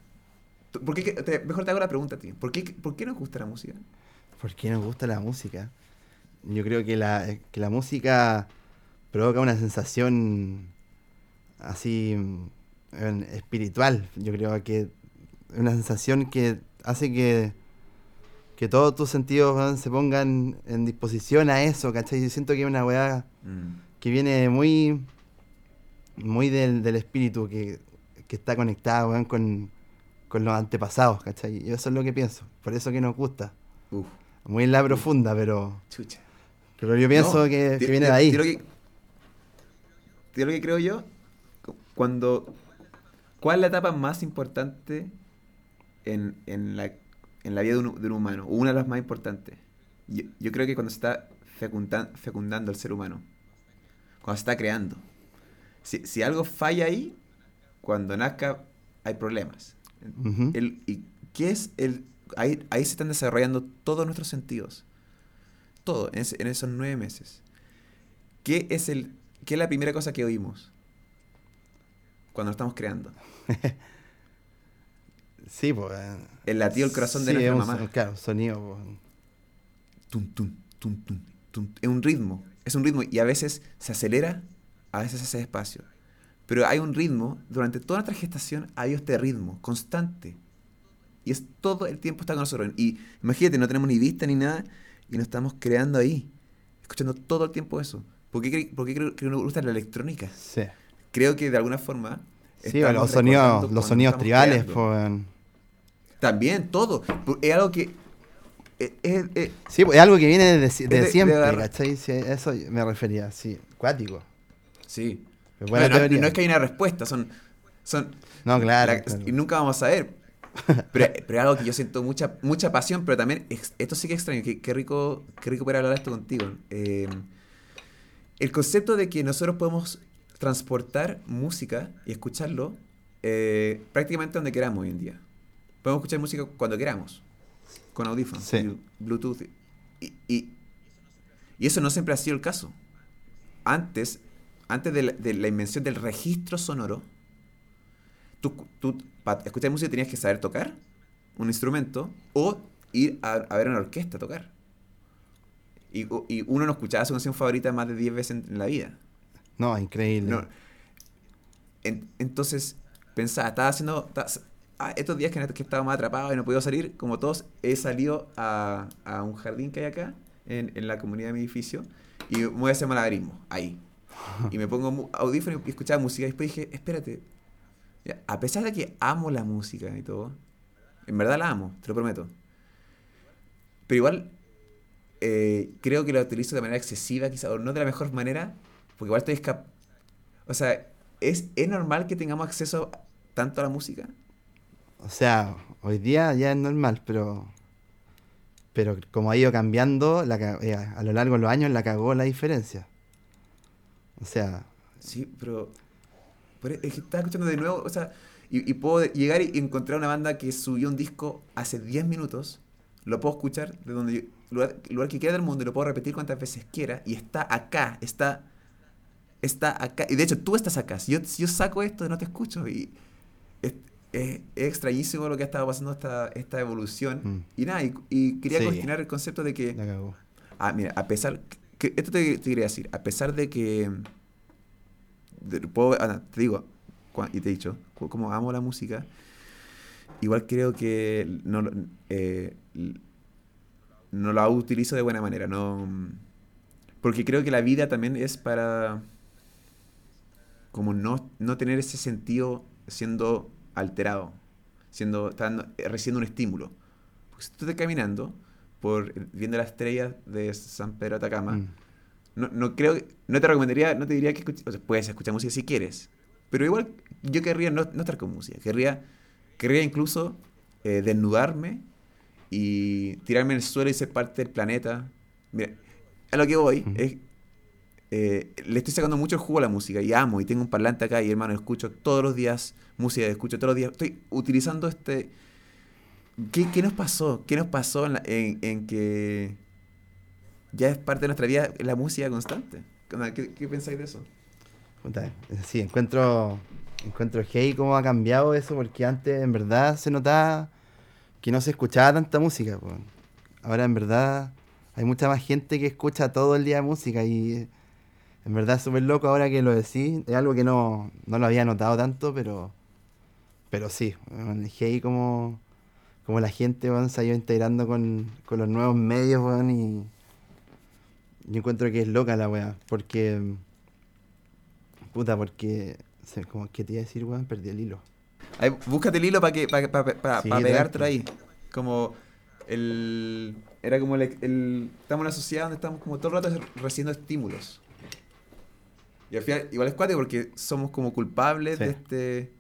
¿Por qué, que- te- mejor te hago la pregunta a ti. ¿Por qué, ¿Por qué nos gusta la música? ¿Por qué nos gusta la música? Yo creo que la, que la música provoca una sensación así mm, en- espiritual. Yo creo que una sensación que hace que, que todos tus sentidos se pongan en disposición a eso, ¿cachai? Yo siento que es una weá Mm. Que viene muy, muy del, del espíritu, que, que está conectada weón, con, con los antepasados, ¿cachai? Y eso es lo que pienso. Por eso que nos gusta. Uf, Muy en la profunda, pero, chucha. pero yo pienso No, que, que viene de ahí. ti lo que, lo que creo yo, cu- cuando... ¿Cuál es la etapa más importante en, en la, en la vida de un, de un humano? Una de las más importantes. Yo, yo creo que cuando se está fecundan- fecundando el ser humano. Cuando se está creando. Si, si algo falla ahí, cuando nazca hay problemas. El- ¿Y qué es el...? Ahí, ahí se están desarrollando todos nuestros sentidos. Todo, en, esos nueve meses. ¿Qué es, el, ¿Qué es la primera cosa que oímos? Cuando nos estamos creando. (laughs) Sí, pues. eh, El latido del corazón de nuestra mamá. claro, sonido. po. Tum, tum, tum, tum, tum. Es un ritmo. Es un ritmo. Y a veces se acelera, a veces se hace despacio. Pero hay un ritmo, durante toda nuestra gestación hay este ritmo constante. Y es todo el tiempo está con nosotros. Y imagínate, no tenemos ni vista ni nada y nos estamos creando ahí, escuchando todo el tiempo eso. ¿Por qué, cre- por qué creo que nos gusta la electrónica? Sí. Creo que de alguna forma... Sí, los sonidos, los sonidos tribales, weón. También, todo. Es algo que... es- es- es- Sí, es algo que viene de, de de- de siempre, ¿cachai? Sí, eso me refería, sí. Cuático. sí. Bueno, no, no es que hay una respuesta, son... son No, claro, la- claro. Y nunca vamos a ver. (laughs) Pero, pero es algo que yo siento mucha, mucha pasión, pero también, ex- esto sí que es extraño, qué, qué rico, qué rico poder hablar esto contigo. Eh, el concepto de que nosotros podemos transportar música y escucharlo eh, prácticamente donde queramos hoy en día. Podemos escuchar música cuando queramos, con audífonos, Sí. Bluetooth. Y, y, y eso no siempre ha sido el caso. Antes, antes de la, de la invención del registro sonoro, tú, tú para escuchar música tenías que saber tocar un instrumento o ir a, a ver una orquesta a tocar. Y, y uno no escuchaba su canción favorita más de 10 veces en, en la vida. No, increíble. No. En- entonces, pensaba, estaba haciendo. estaba- estos días que, que estaba más atrapado y no podía salir, como todos, he salido a, a un jardín que hay acá, en, en la comunidad de mi edificio, y me voy a hacer malabarismo, ahí. (laughs) Y me pongo audífono y escuchaba música. Y después dije, espérate, a pesar de que amo la música y todo, en verdad la amo, te lo prometo. Pero igual, eh, creo que la utilizo de manera excesiva, quizás, o no de la mejor manera, porque igual estoy escap... O sea, ¿es, ¿es normal que tengamos acceso tanto a la música? O sea, hoy día ya es normal, pero. Pero como ha ido cambiando, la eh, a lo largo de los años la cagó la diferencia. O sea, Sí, pero... pero es estaba escuchando de nuevo, o sea, y, puedo llegar y encontrar una banda que subió un disco hace 10 minutos, lo puedo escuchar de donde yo- lugar, que quiera del mundo y lo puedo repetir cuantas veces quiera, y está acá, está... Está acá, y de hecho tú estás acá. Si yo, saco esto, no te escucho. Y es- es extrañísimo lo que ha estado pasando esta, esta evolución. Mm. Y nada, y, y quería Sí. cuestionar el concepto de que. Ah, mira, a pesar. Que, esto te, te quería decir. A pesar de que. de- puedo- ah, te digo, y te he dicho, como amo la música, igual creo que no, eh, no la utilizo de buena manera. No, porque creo que la vida también es para. Como no, no tener ese sentido siendo alterado, siendo, estando, eh, recibiendo un estímulo. Porque si tú estás caminando por viendo las estrellas de San Pedro Atacama, Mm. no, no creo no te recomendaría, no te diría que escuches, o sea, puedes escuchar música si quieres, pero igual yo querría no, no estar con música, querría, querría incluso eh, desnudarme y tirarme en el suelo y ser parte del planeta. Mira, a lo que voy Ujú. es, eh, le estoy sacando mucho jugo a la música y amo y tengo un parlante acá y hermano, escucho todos los días música, escucho todos los días, estoy utilizando este... ¿Qué, qué nos pasó? ¿Qué nos pasó en, en- que ya es parte de nuestra vida la música constante? ¿Qué, qué pensáis de eso? Sí, encuentro, encuentro hey cómo ha cambiado eso, porque antes en verdad se notaba que no se escuchaba tanta música. po. Ahora en verdad hay mucha más gente que escucha todo el día música y en verdad súper loco ahora que lo decís. Es algo que no, no lo había notado tanto, pero, pero sí, hey como, como la gente weón, se ha ido integrando con, con los nuevos medios y yo encuentro que es loca la weá, porque... Puta, porque. Como que te iba a decir, weón, perdí el hilo. Ahí, búscate el hilo para que para Sí, pegártelo ahí. Como el era como el, el- estamos en una sociedad donde estamos como todo el rato recibiendo estímulos. Y al final igual es cuático porque somos como culpables Sí. de este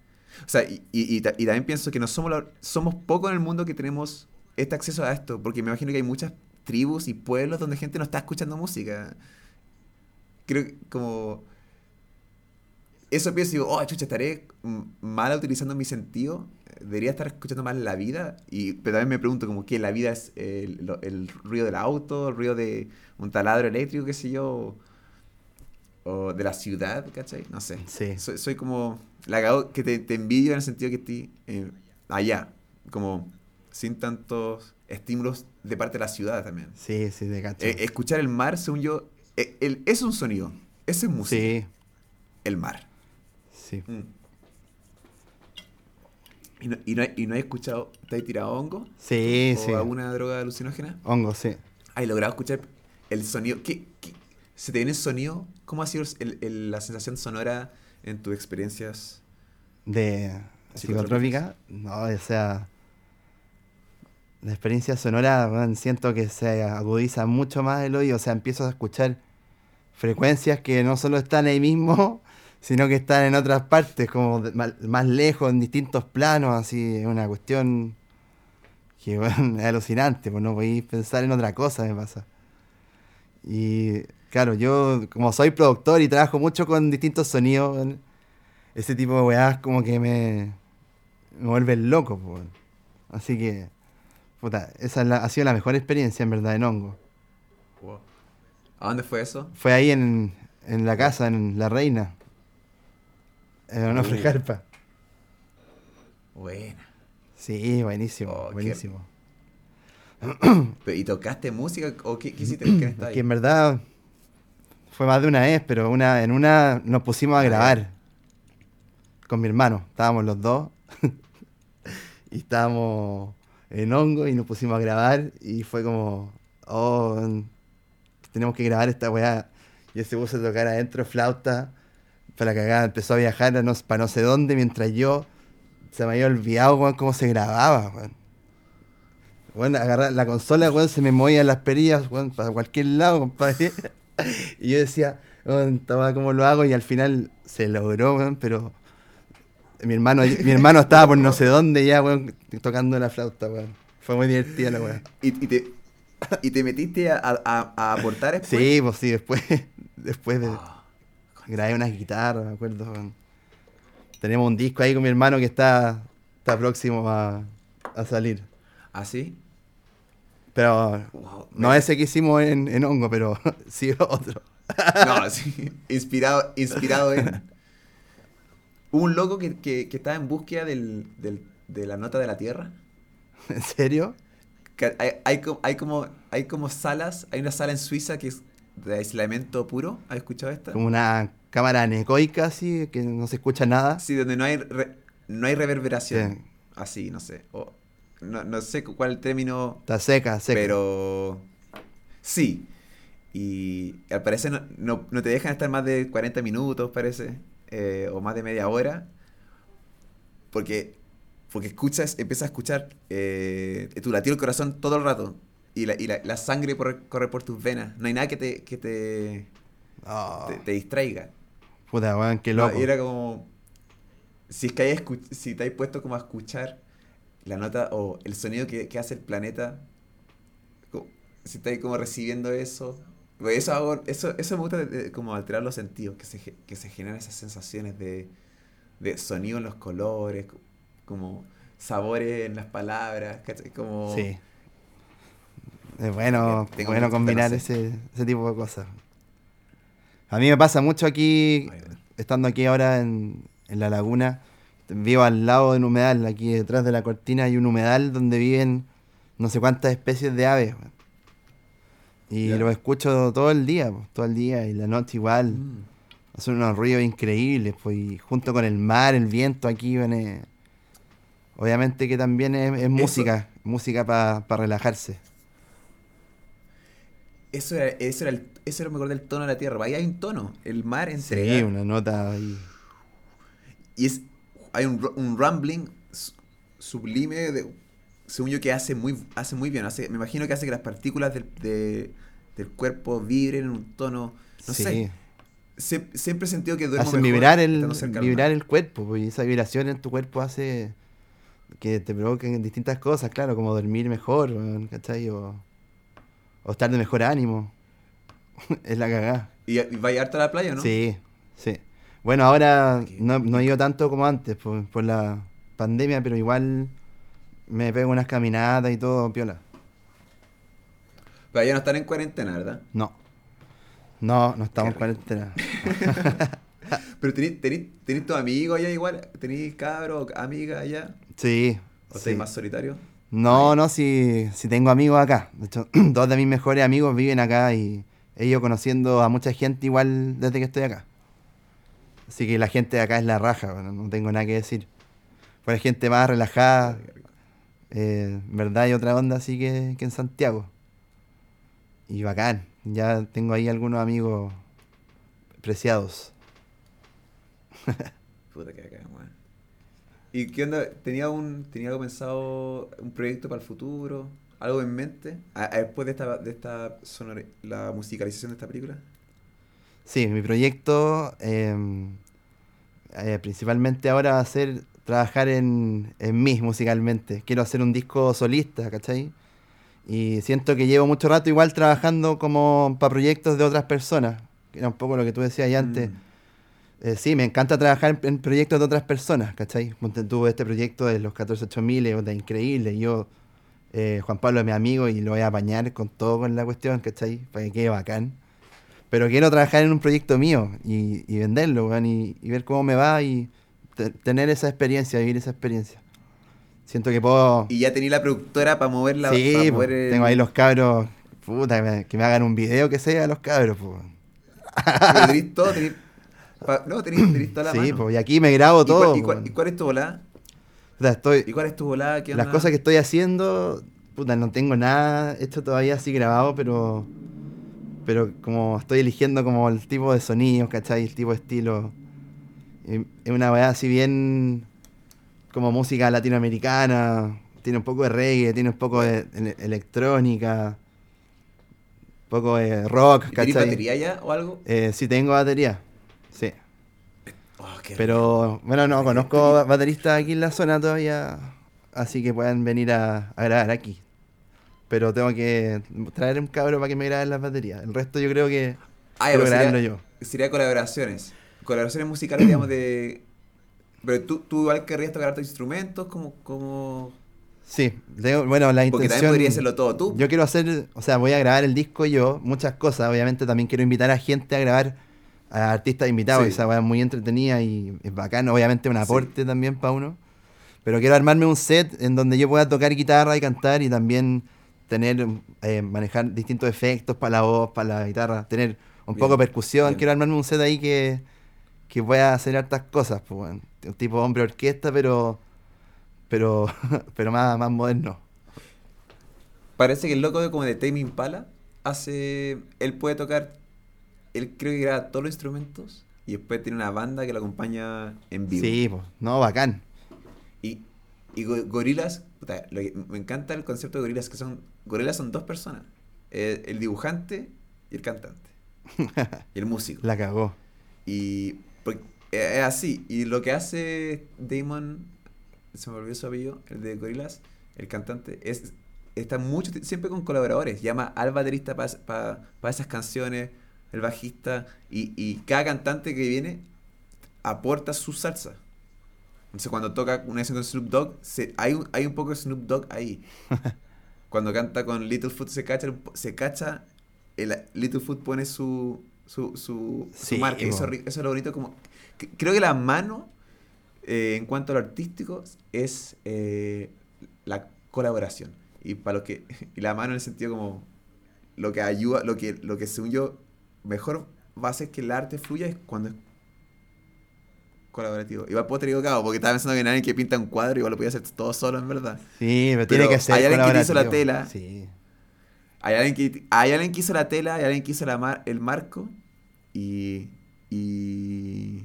o sea, y, y, y ta- y también pienso que no somos la- somos pocos en el mundo que tenemos este acceso a esto, porque me imagino que hay muchas tribus y pueblos donde gente no está escuchando música. Creo que como eso pienso y digo, oh, chucha, estaré mal utilizando mi sentido. Debería estar escuchando más la vida. Y, pero también me pregunto, como que la vida es el, el ruido del auto, el ruido de un taladro eléctrico, qué sé yo. O de la ciudad, ¿cachai? No sé. Sí. Soy, soy como. La que te, te envidio en el sentido que estoy eh, allá. Como sin tantos estímulos de parte de la ciudad también. Sí, sí, de cacho. Eh, escuchar el mar, según yo, eh, el- es un sonido. Ese es música. sí, El mar. sí. Mm. ¿Y no, y, no, y no has escuchado, te has tirado hongo? Sí, ¿O sí. alguna droga alucinógena? Hongo, sí. ¿Has logrado escuchar el sonido? ¿Qué, qué- se te viene el sonido? ¿Cómo ha sido el- el- la sensación sonora en tus experiencias? De psicotrópica, no, o sea. La experiencia sonora, weón, siento que se agudiza mucho más el oído. O sea, empiezo a escuchar frecuencias que no solo están ahí mismo, (laughs) sino que están en otras partes, como más lejos, en distintos planos, así, es una cuestión que (laughs) bueno, es alucinante, pues no podéis pensar en otra cosa, me pasa. Y claro, yo como soy productor y trabajo mucho con distintos sonidos, ese tipo de weás como que me, me vuelven loco. Así que, puta, esa es la- ha sido la mejor experiencia en verdad en hongo. Wow. ¿A dónde fue eso? Fue ahí en, en la casa, en La Reina. En una frejarpa. Buena. Sí, buenísimo, Oh, buenísimo. ¿Y tocaste música o qué, qué hiciste (clears throat) quién está Que en verdad fue más de una vez, pero una, en una nos pusimos a grabar con mi hermano. Estábamos los dos (laughs) y estábamos en hongo y nos pusimos a grabar y fue como, oh, tenemos que grabar esta weá. Y él se puso a tocar adentro flauta para la cagada. Empezó a viajar a no, para no sé dónde mientras yo se me había olvidado weón, cómo se grababa. weón. Bueno, agarrar la consola, weón, se me movían las perillas, weón, para cualquier lado, compadre. (laughs) (laughs) y yo decía, estaba cómo lo hago y al final se logró, weón, pero mi hermano, mi hermano estaba por no sé dónde ya, weón, tocando la flauta, weón. Fue muy divertida la weón. ¿Y, y te, ¿Y te metiste a, a- a aportar después? Sí, pues sí, después, (laughs) después de, grabé unas guitarras, me acuerdo, weón. Tenemos un disco ahí con mi hermano que está, está próximo a, a salir. ¿Ah, sí? Pero Wow, no ese que hicimos en, en hongo, pero (laughs) sí otro. No, sí. Inspirado, inspirado en. (laughs) Un loco que, que, que estaba en búsqueda del, del- de la nota de la tierra. ¿En serio? Que hay, hay, hay como, hay como salas. Hay una sala en Suiza que es de aislamiento puro. ¿Has escuchado esta? Como una cámara anecoica así, que no se escucha nada. Sí, donde no hay, re- no hay reverberación. Sí. Así, no sé. O- no, no sé cu- cuál el término, Está seca, seca. pero sí. Y al parecer no, no, no te dejan estar más de 40 minutos, parece, eh, o más de media hora, porque, porque escuchas, empiezas a escuchar eh, tu latido del corazón todo el rato y la, y la, la sangre por- corre por tus venas. No hay nada que te, que te, Oh, te, te distraiga. puta, weón, qué No, loco. y era como. Si es que hay si te has puesto como a escuchar la nota o el sonido que, que hace el planeta, si estáis como recibiendo eso, pues eso, hago- eso, eso me gusta de- de como alterar los sentidos, que se, que se generan esas sensaciones de, de sonido en los colores, co- como sabores en las palabras, ¿cachai? Como, Sí. Es bueno, Tengo bueno combinar no sé. ese, ese tipo de cosas. A mí me pasa mucho aquí, Ay, bueno. estando aquí ahora en, en la laguna, vivo al lado de un humedal, aquí detrás de la cortina hay un humedal donde viven no sé cuántas especies de aves. Y Ya. los escucho todo el día, pues, todo el día, y la noche igual. Mm. Hacen unos ruidos increíbles, pues, y junto con el mar, el viento aquí, viene... Obviamente que también es, es música, música para relajarse. Eso era, eso era el, eso era mejor del tono de la tierra. Ahí hay un tono, el mar Sí, entrega. una nota ahí. Y es, hay un, un rumbling su- sublime, de, según yo, que hace muy, hace muy bien. Hace, me imagino que hace que las partículas del, de- del cuerpo vibren en un tono, no sí. sé. Sie- siempre he sentido que duermo Hacen mejor vibrar el, vibrar el cuerpo, pues, y esa vibración en tu cuerpo hace que te provoquen distintas cosas, claro, como dormir mejor, ¿cachai? O, o estar de mejor ánimo. (laughs) es la cagada. ¿Y, y vaya harto a la playa, no? Sí, sí. Bueno, ahora no, no he ido tanto como antes por, por la pandemia, pero igual me pego unas caminatas y todo, piola. Pero allá no están en cuarentena, ¿verdad? No. No, no estamos en cuarentena. (laughs) (laughs) Pero tenés tus amigos allá igual, tenés cabros, amigas allá, Sí. o sí. más solitarios. No, no, si, si tengo amigos acá. De hecho, (clears throat) dos de mis mejores amigos viven acá y he ido conociendo a mucha gente igual desde que estoy acá. Así que la gente de acá es la raja, no tengo nada que decir. Fue gente más relajada, eh, verdad hay otra onda así que, en Santiago. Y bacán, ya tengo ahí algunos amigos preciados. (laughs) Puta que acá, weón. ¿Y qué onda? ¿Tenía, un, ¿Tenía algo pensado, un proyecto para el futuro? ¿Algo en mente? A- a- después de esta, de esta sonori- la musicalización de esta película. Sí, mi proyecto, eh, eh, principalmente ahora va a ser trabajar en, en mí musicalmente. Quiero hacer un disco solista, ¿cachai? Y siento que llevo mucho rato igual trabajando como para proyectos de otras personas. Que era un poco lo que tú decías ya antes. Mm. Eh, sí, me encanta trabajar en, en proyectos de otras personas, ¿cachai? Tú este proyecto de los 148000, es increíble. Yo, eh, Juan Pablo es mi amigo y lo voy a apañar con todo con la cuestión, ¿cachai? Para que quede bacán. Pero quiero trabajar en un proyecto mío y, y venderlo, weón, y, y ver cómo me va y te- tener esa experiencia, vivir esa experiencia. Siento que puedo... Y ya tenía la productora para moverla. sí, para po, mover el- tengo ahí los cabros, puta, que me, que me hagan un video que sea los cabros, pues. Tenés todo, tenés. pa- No, tenés, tenés toda la Sí, mano. pues, y aquí me grabo ¿Y cuál- todo. ¿Y cuál, y cuál es tu volada? O sea, estoy, ¿Y cuál es tu volada? ¿Qué Las cosas que estoy haciendo, puta, no tengo nada hecho todavía así grabado, pero pero como estoy eligiendo como el tipo de sonidos, ¿cachai? El tipo de estilo. Es una weá así bien como música latinoamericana, tiene un poco de reggae, tiene un poco de ele- electrónica, un poco de rock, ¿Y ¿Tenés ¿cachai? batería ya o algo? Eh, sí tengo batería, sí. Oh, Pero bueno, no conozco ba- bateristas aquí en la zona todavía, así que puedan venir a, a grabar aquí. Pero tengo que traer un cabro para que me graben las baterías. El resto yo creo que Ah, sería, yo. sería colaboraciones. Colaboraciones musicales, digamos, de. Pero tú, tú igual querrías tocar otros instrumentos, como. como... Sí, tengo- bueno, la Porque intención... también podrías hacerlo todo tú. Yo quiero hacer, o sea, voy a grabar el disco yo, muchas cosas. Obviamente también quiero invitar a gente a grabar, a artistas invitados. Sí. Esa weá es muy entretenida y es bacán. Obviamente un Sí. aporte también para uno. Pero quiero armarme un set en donde yo pueda tocar guitarra y cantar y también tener, eh, manejar distintos efectos para la voz, para la guitarra, tener un Bien, poco de percusión. bien. Quiero armarme un set ahí que, que pueda hacer hartas cosas. Pues, un tipo hombre orquesta, pero pero (laughs) pero más, más moderno. Parece que el loco de como de Tame Impala hace. Él puede tocar. Él creo que graba todos los instrumentos y después tiene una banda que lo acompaña en vivo. Sí, pues, no, bacán. Y, y go- gorilas, puta, lo que- me encanta el concepto de gorilas, que son. Gorilas son dos personas: eh, el dibujante y el cantante. (laughs) y el músico. La cagó. Y porque, eh, es así. Y lo que hace Damon, se me olvidó su apellido, el de Gorillaz, el cantante, es está mucho siempre con colaboradores. Llama al baterista para esas canciones, el bajista, y, y cada cantante que viene aporta su salsa. Entonces cuando toca una canción con Snoop Dogg, se, hay, un, hay un poco de Snoop Dogg ahí. (laughs) cuando canta con Littlefoot se cacha, se cacha el, Littlefoot pone su, su, su, marca. Eso, eso es lo bonito. Como, que- creo que la mano, eh, en cuanto a lo artístico, es eh, la colaboración. Y para lo que (laughs) y la mano en el sentido como lo que ayuda, lo que, lo que según yo mejor va a hacer que el arte fluya es cuando es colaborativo. Igual puedo tener equivocado, porque estaba pensando que en alguien que pinta un cuadro igual lo podía hacer todo solo, en verdad. Sí, pero, tiene que ser hay alguien que hizo la tela. Sí. Hay alguien que, hay alguien que hizo la tela, hay alguien que hizo la mar- el marco y, y,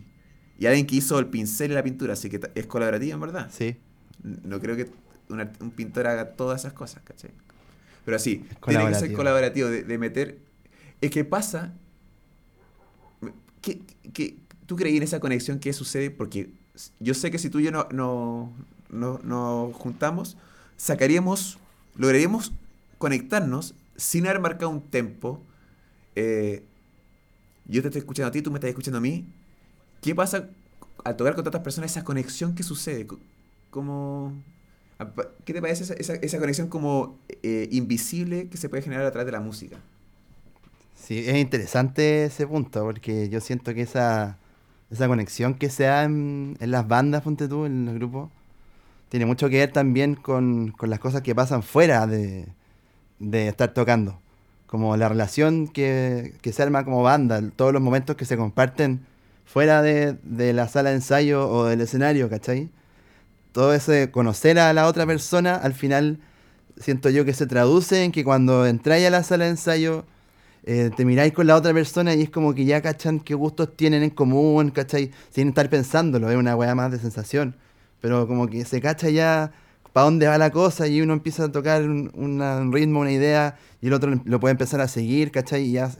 y alguien que hizo el pincel y la pintura, así que es colaborativo en verdad. Sí. No creo que un, pintor haga todas esas cosas, ¿cachai? Pero sí, tiene que ser colaborativo. de, de meter... Es que pasa... ¿Qué, qué- tú creí en esa conexión que sucede? Porque yo sé que si tú y yo no, no, no, nos juntamos, sacaríamos, lograríamos conectarnos sin haber marcado un tempo. Eh, yo te estoy escuchando a ti, tú me estás escuchando a mí. ¿Qué pasa al tocar con otras personas, esa conexión que sucede? Apa- ¿Qué te parece esa, esa, esa conexión como eh, invisible que se puede generar a través de la música? Sí, es interesante ese punto, porque yo siento que esa, esa conexión que se da en, las bandas, ponte tú, en los grupos, tiene mucho que ver también con, con las cosas que pasan fuera de, de estar tocando. Como la relación que, que se arma como banda, todos los momentos que se comparten fuera de, de la sala de ensayo o del escenario, ¿cachai? Todo ese conocer a la otra persona, al final siento yo que se traduce en que cuando entráis a la sala de ensayo, eh, te miráis con la otra persona y es como que ya cachan qué gustos tienen en común, ¿cachai? Sin estar pensándolo, es una weá más de sensación. Pero como que se cacha ya para dónde va la cosa y uno empieza a tocar un, ritmo, una idea y el otro lo puede empezar a seguir, ¿cachai? Y ya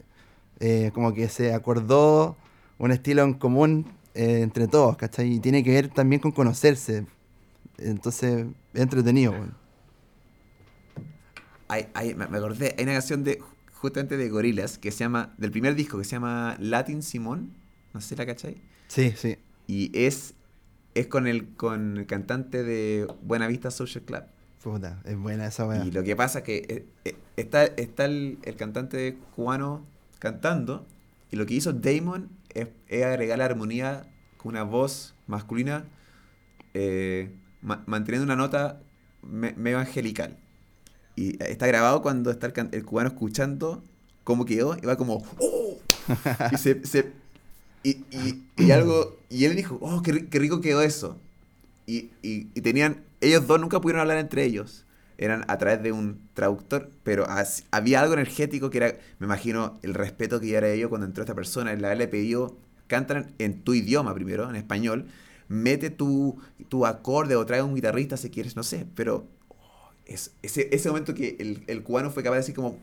eh, como que se acordó un estilo en común eh, entre todos, ¿cachai? Y tiene que ver también con conocerse. Entonces, es entretenido, weón. Hay, me acordé, hay una canción de justamente de Gorilas que se llama, del primer disco que se llama Latin Simón, no sé si la cachai, Sí, sí. y es, es con el, con el cantante de Buena Vista Social Club. Puta, es buena esa weá. Y lo que pasa es que eh, eh, está, está el, el cantante cubano cantando, y lo que hizo Damon es, es agregar la armonía con una voz masculina, eh, ma- manteniendo una nota me- medio angelical. Y está grabado cuando está el, cubano escuchando cómo quedó, y va como, ¡Oh! Y algo, y él dijo, oh, qué, qué rico quedó eso. Y, y- tenían, ellos dos nunca pudieron hablar entre ellos. Eran a través de un traductor, pero había algo energético que era, me imagino, el respeto que era ellos cuando entró esta persona. El haberle pedido, cantan en tu idioma primero, en español, mete tu, tu acorde o trae un guitarrista si quieres, no sé, pero es, ese, ese momento que el, el cubano fue capaz de decir como,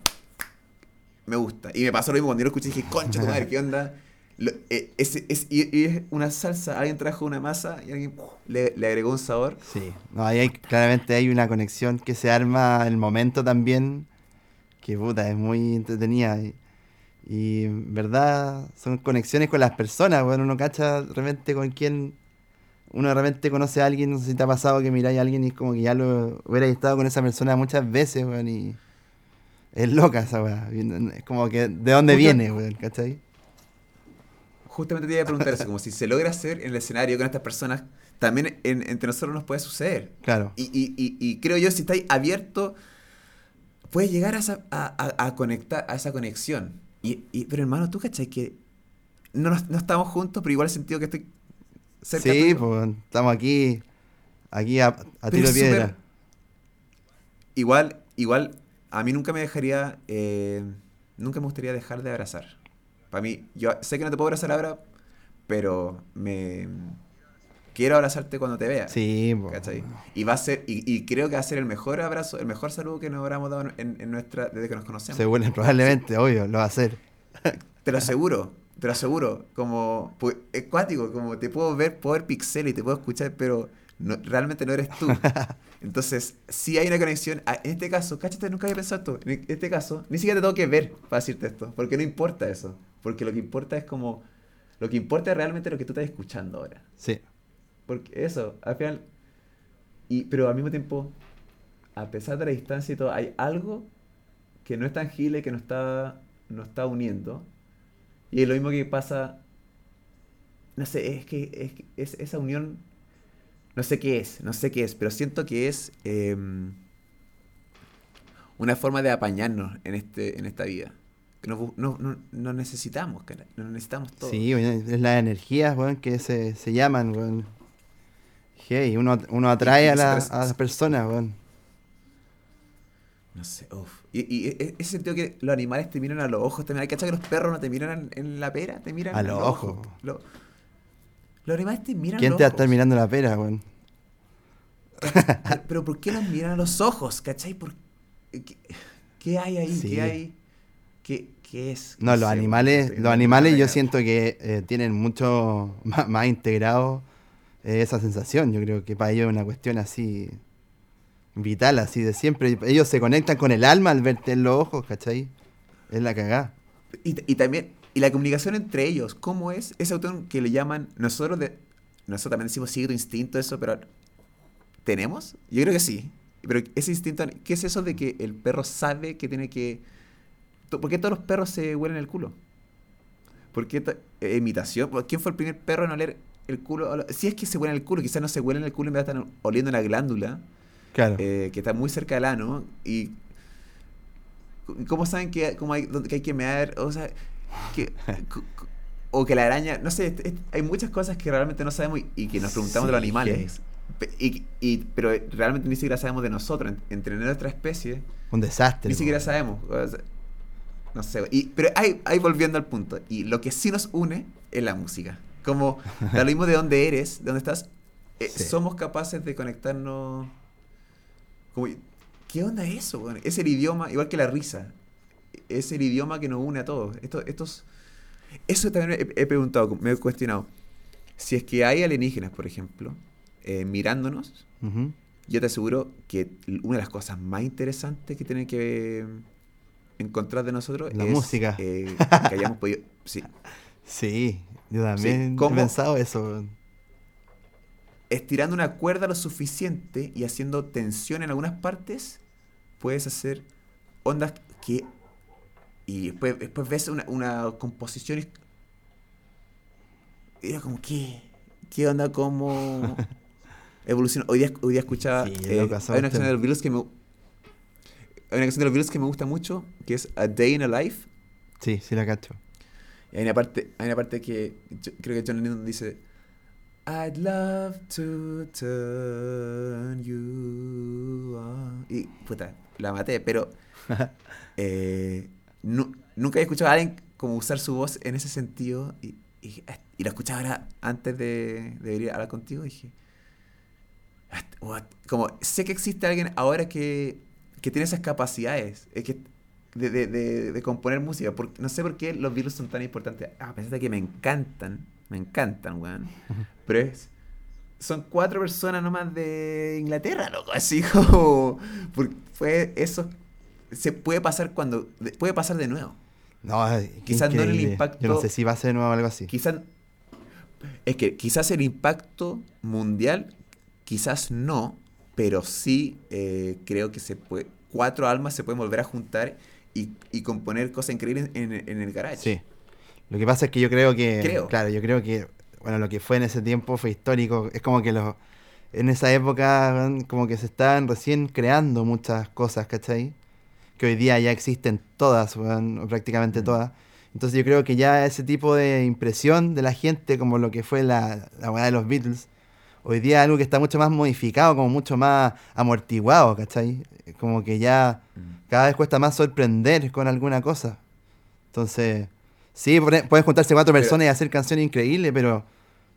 me gusta. Y me pasó lo mismo cuando yo lo escuché y dije, concha tu madre, ¿qué (laughs) onda? Lo- eh, es, y, y es una salsa, alguien trajo una masa y alguien le, le agregó un sabor. Sí, no, ahí hay, claramente hay una conexión que se arma en el momento también, que puta, es muy entretenida. Y, y en verdad son conexiones con las personas, bueno, uno cacha de repente con quien uno de repente conoce a alguien, no sé si te ha pasado que miráis a alguien y es como que ya lo hubiera estado con esa persona muchas veces, weón, y es loca esa weá. Es como que, ¿de dónde viene, weón? ¿Cachai? Justamente te iba a preguntar eso, como si se logra hacer en el escenario con estas personas, también en- entre nosotros nos puede suceder. Claro. Y, y- y- y creo yo, si estáis abierto, puedes llegar a, esa, a, a- a conectar, a esa conexión. Y, y- pero hermano, ¿tú cachai que no, no estamos juntos, pero igual he sentido que estoy cerca Sí, pues estamos aquí, aquí a, a tiro de piedra. Igual, igual, a mí nunca me dejaría, eh, nunca me gustaría dejar de abrazar. Para mí, yo sé que no te puedo abrazar ahora, pero me quiero abrazarte cuando te vea. Sí, po. ¿cachai? Y va a ser, y, y creo que va a ser el mejor abrazo, el mejor saludo que nos habremos dado en, en nuestra, desde que nos conocemos. Seguro, probablemente, obvio, lo va a hacer. Te lo aseguro, te lo aseguro. Como pu- es cuático, como te puedo ver, puedo ver pixel y te puedo escuchar, pero no- realmente no eres tú. (laughs) Entonces, sí hay una conexión. Ah, En este caso, cáchate, nunca había pensado esto. En este caso, ni siquiera te tengo que ver para decirte esto, porque no importa eso. Porque lo que importa es como. Lo que importa es realmente lo que tú estás escuchando ahora. Sí. Porque eso, al final. Y, pero al mismo tiempo, a pesar de la distancia y todo, hay algo que no es tangible, que nos está, nos está uniendo. Y es lo mismo que pasa. No sé, es que, es que es esa unión. No sé qué es, no sé qué es, pero siento que es em, una forma de apañarnos en, este, en esta vida. Que nos, no, no, no necesitamos, cara, nos necesitamos todos. Sí, es las energías, weón, que se, se llaman, weón. Hey, uno, uno atrae a, la- a las personas, weón. No sé, uff. Y, y e- ese sentido que los animales te miran a los ojos también. ¿Hay que que los perros no te miran en, la pera? Te miran A los los ojos. ojos. Lo- los animales te miran ¿Quién a te va a los estar mirando la pera, weón? Pero, pero ¿por qué nos miran a los ojos? ¿Cachai? ¿Por qué, qué hay ahí? Sí. ¿Qué hay? ¿Qué, qué es? No, los animales, los animales yo siento que eh, tienen mucho (laughs) más, más integrado eh, esa sensación. Yo creo que para ellos es una cuestión así vital, así de siempre. Ellos se conectan con el alma al verte en los ojos, ¿cachai? Es la cagada. Y, y también, y la comunicación entre ellos, ¿cómo es? Ese autor que le llaman, nosotros de, nosotros también decimos sigue tu instinto, eso, pero ¿tenemos? Yo creo que sí. Pero ese instinto, ¿qué es eso de que el perro sabe que tiene que... ¿Por qué todos los perros se huelen el culo? ¿Por qué eh, imitación? ¿Por- ¿Quién fue el primer perro en oler el culo? Si es que se huelen el culo, quizás no se huelen el culo vez de estar oliendo la glándula Claro. eh, que está muy cerca del ano y cómo saben que, cómo hay, que hay que mear o sea que, (laughs) o que la araña no sé hay muchas cosas que realmente no sabemos y, y que nos preguntamos de los Sí, animales y, y- pero realmente ni siquiera sabemos de nosotros en- entre nuestra especie Un desastre. ni siquiera sabemos o sea, no sé y, pero ahí, ahí volviendo al punto y lo que sí nos une es la música como lo mismo de dónde eres de dónde estás eh, (laughs) Sí. somos capaces de conectarnos como, ¿Qué onda eso? Es el idioma, igual que la risa. Es el idioma que nos une a todos. Esto, estos, eso también he, he preguntado, me he cuestionado. si es que hay alienígenas, por ejemplo, eh, mirándonos, yo te aseguro que una de las cosas más interesantes que tienen que encontrar de nosotros La es música. eh, que hayamos podido. Sí, (laughs) Sí, yo también ¿cómo? he pensado eso. Estirando una cuerda lo suficiente y haciendo tensión en algunas partes, puedes hacer ondas que. Y después, después ves una, una composición y. era como, ¿qué? ¿Qué onda? ¿Cómo (laughs) evoluciona? Hoy día, hoy día escuchaba. Sí, eh, hay una canción de los Beatles que me. Hay una canción de los Beatles que me gusta mucho, que es A Day in a Life. Sí, sí la cacho. Y hay una parte, hay una parte que yo- creo que John Lennon dice I'd love to turn you on. Y puta, la maté, pero (laughs) eh, nu- nunca he escuchado a alguien como usar su voz en ese sentido y, y, y lo escuchaba ahora antes de, de venir a hablar contigo y dije "Ah, what?". como sé que existe alguien ahora que, que tiene esas capacidades es que de, de, de, de componer música porque no sé por qué los Beatles son tan importantes a pesar de que me encantan me encantan weón pero es son cuatro personas nomás de Inglaterra, loco, así como porque fue eso se puede pasar cuando de- puede pasar de nuevo. No, Quizás no en el increíble. impacto- Yo no sé si va a ser nuevo o algo así. Quizás es que quizás el impacto mundial quizás no, pero sí eh, creo que se puede cuatro almas se pueden volver a juntar y, y componer cosas increíbles en, en el garage. Sí. Lo que pasa es que yo creo que. Creo. Claro, yo creo que. Bueno, lo que fue en ese tiempo fue histórico. Es como que los. En esa época, como que se estaban recién creando muchas cosas, ¿cachai? Que hoy día ya existen todas, o prácticamente Mm. todas. Entonces yo creo que ya ese tipo de impresión de la gente, como lo que fue la, la weá de los Beatles, hoy día es algo que está mucho más modificado, como mucho más amortiguado, ¿cachai? Como que ya Mm. cada vez cuesta más sorprender con alguna cosa. Entonces, sí, pueden juntarse cuatro personas y hacer canciones increíbles, pero,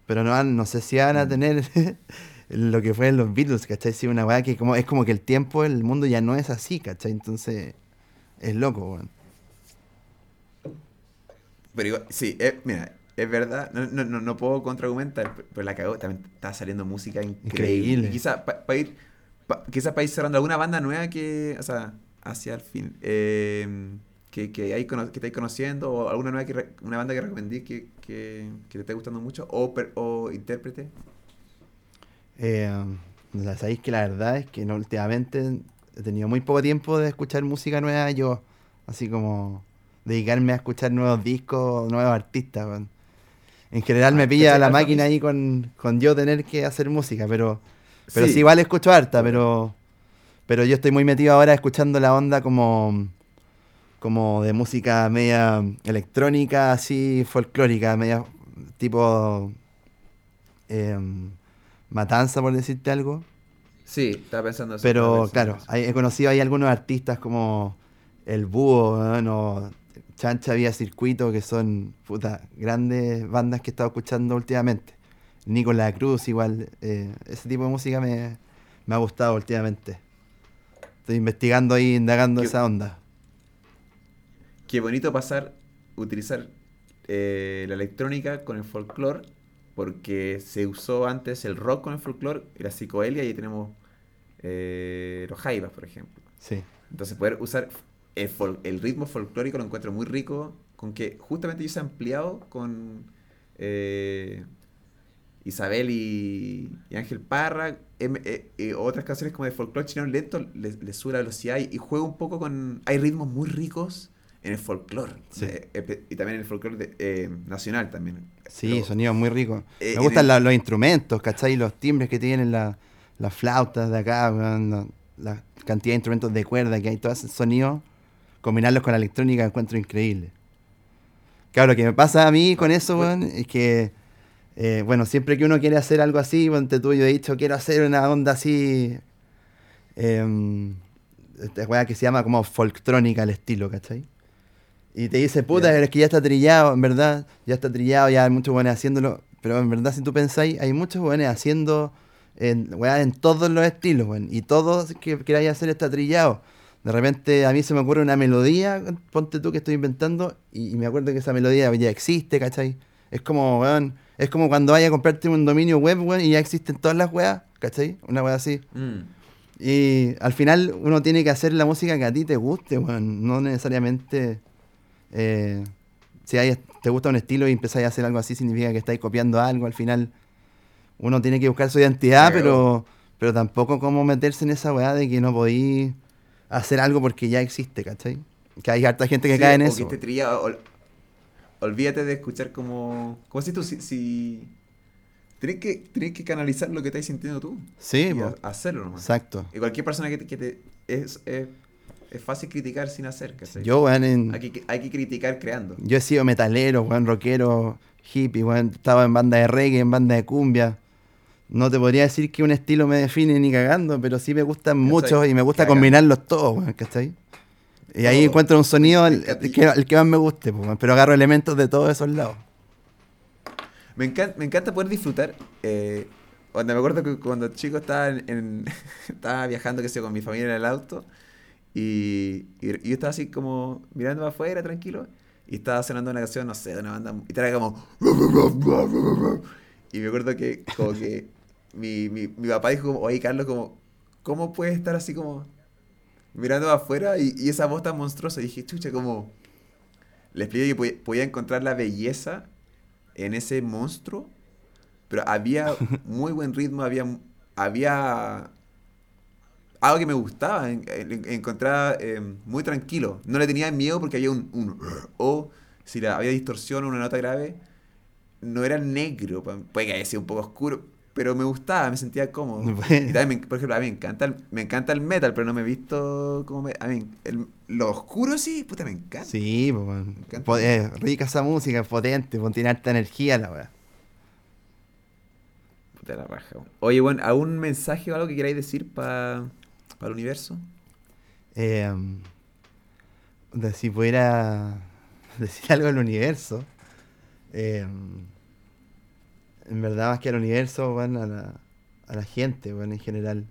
pero no, no sé si van a Mm. tener (laughs) lo que fue en los Beatles, ¿cachai? Sí, una weá que como, es como que el tiempo, el mundo ya no es así, ¿cachai? Entonces, es loco, weón. Pero igual, sí, es- mira, es verdad, no, no, no, no puedo contraargumentar, pero la cagó, también está saliendo música increíble. Increíble. Y quizá para ir, pa- quizá pa ir cerrando alguna banda nueva que, o sea, hacia el fin, eh, que, que, hay, que estáis conociendo, o alguna nueva que una banda que recomendí que, que, que te esté gustando mucho, o, per- o intérprete. Eh, la- sabéis que la verdad es que no, últimamente he tenido muy poco tiempo de escuchar música nueva yo, así como dedicarme a escuchar nuevos discos, nuevos artistas. En general me Ah, pilla la Alfa máquina ahí con, con yo tener que hacer música, pero, pero sí. Sí. igual escucho harta, pero, pero yo estoy muy metido ahora escuchando la onda como, como de música media electrónica, así folclórica, media tipo em, matanza, por decirte algo. Sí, estaba pensando eso. Pero pensando claro, hay- he conocido ahí algunos artistas como El Búho, weón, o Chancha Vía Circuito, que son puta, grandes bandas que he estado escuchando últimamente. Nicolás Cruz, igual, eh, ese tipo de música me, me ha gustado últimamente. Estoy investigando ahí, indagando Qué- esa onda. Qué bonito pasar, utilizar eh, la electrónica con el folclore, porque se usó antes el rock con el folclore y la psicodelia, y ahí tenemos eh, los jaivas, por ejemplo. Sí, Entonces poder usar el, ritmo folclórico lo encuentro muy rico, con que justamente yo se ha ampliado con eh, Isabel y, y Ángel Parra, em- eh, eh, otras canciones como de folclore chileno lento, le, le sube la velocidad y, y juega un poco con... Hay ritmos muy ricos en el folclore, Sí. eh, y también en el folclore de- eh, nacional también. sí, Pero- sonidos muy ricos. eh, me gustan el- la- los instrumentos, ¿cachai? Los timbres que tienen la- las flautas de acá, la, la cantidad de instrumentos de cuerda que hay, todo ese sonido, combinarlos con la electrónica encuentro increíble. Claro, lo que me pasa a mí con eso, weón, es que, eh, bueno, siempre que uno quiere hacer algo así, ponte tú, yo he dicho, quiero hacer una onda así, em, esta weá que se llama como folktrónica al estilo, ¿cachai? Y te dice, puta, Ya. pero es que ya está trillado, en verdad, ya está trillado, ya hay muchos buenos haciéndolo. Pero en verdad, si tú pensáis, hay muchos buenos haciendo en, weá, en todos los estilos, weón. Y todos que queráis hacer está trillado. De repente a mí se me ocurre una melodía, ponte tú que estoy inventando, y, y me acuerdo que esa melodía ya existe, ¿cachai? Es como, weón, Es como cuando vayas a comprarte un dominio web, weón, y ya existen todas las weas, ¿cachai? Una wea así. Mm. Y al final uno tiene que hacer la música que a ti te guste, weón. No necesariamente. Eh, si hay- te gusta un estilo y empezáis a hacer algo así, significa que estáis copiando algo. Al final uno tiene que buscar su identidad, pero, pero tampoco como meterse en esa weá de que no podéis hacer algo porque ya existe, ¿cachai? Que hay harta gente que Sí, cae en o eso. Que esté trillado, ol- olvídate de escuchar como. ¿Cómo si tú? Si. si... Tienes que, tienes que canalizar lo que estás sintiendo tú. Sí, y a- hacerlo nomás. exacto. Y cualquier persona que te. que te- es, es, es fácil criticar sin hacer. ¿cachai? Yo, weón, en- Hay que, hay que criticar creando. Yo he sido metalero, weón, rockero, hippie, weón. Estaba en banda de reggae, en banda de cumbia. No te podría decir que un estilo me define ni cagando, pero sí me gustan ¿Cachai? muchos y me gusta combinarlos todos, weón, ¿cachai? Y ahí encuentro un sonido el, que, el que más me guste, pues, weón, pero agarro elementos de todos esos lados. Me encanta, me encanta poder disfrutar. Eh, cuando me acuerdo que cuando chico estaba, en, en- (laughs) estaba viajando, que sé, con mi familia en el auto. Y, y yo estaba así como mirando afuera, tranquilo. Y estaba sonando una canción, no sé, de una banda. Y estaba como. Y me acuerdo que, como que. Mi, mi, mi papá dijo, como, oye, Carlos, como, ¿cómo puedes estar así como. Mirando afuera y, y esa voz tan monstruosa? Y dije, chucha, como. Le expliqué que podía, podía encontrar la belleza en ese monstruo, pero había (laughs) muy buen ritmo, había, había algo que me gustaba, en- en- encontraba eh, muy tranquilo. No le tenía miedo porque había un, un o si la, había distorsión o una nota grave, no era negro, puede que haya sido un poco oscuro, pero me gustaba, me sentía cómodo. (laughs) Bueno. Y también, me- por ejemplo, a mí me encanta el, me encanta el metal, pero no me he visto como me- a mí, el- lo oscuro sí, puta, me encanta. Sí, pues, eh, rica esa música, potente, tiene harta energía la weá. Puta la raja. Oye, bueno, ¿algún mensaje o algo que queráis decir para el universo? De si pudiera (laughs) decir algo al universo, eh, en verdad más que al universo, bueno, a, la, a la gente, bueno, en general.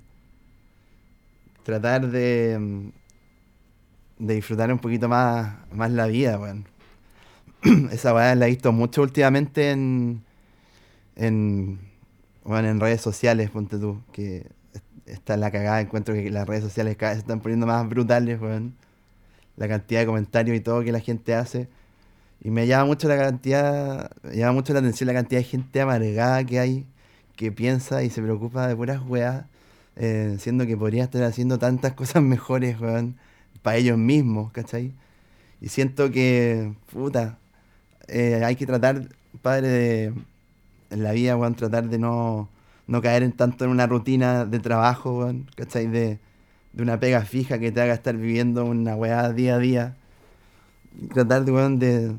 Tratar de, mm, de disfrutar un poquito más, más la vida, bueno. (clears throat) Esa weá la he visto mucho últimamente en, en, bueno, en redes sociales, ponte tú, que está la cagada, encuentro que las redes sociales cada vez se están poniendo más brutales, weón. La cantidad de comentarios y todo que la gente hace. Y me llama mucho la cantidad, me llama mucho la atención la cantidad de gente amargada que hay, que piensa y se preocupa de puras weas, eh, siendo que podría estar haciendo tantas cosas mejores, weón, para ellos mismos, ¿cachai? Y siento que, puta, eh, hay que tratar, padre, de, en la vida, weón, tratar de no, no caer en tanto en una rutina de trabajo, weón, ¿cachai? De, de una pega fija que te haga estar viviendo una weá día a día. Tratar de, weón, de...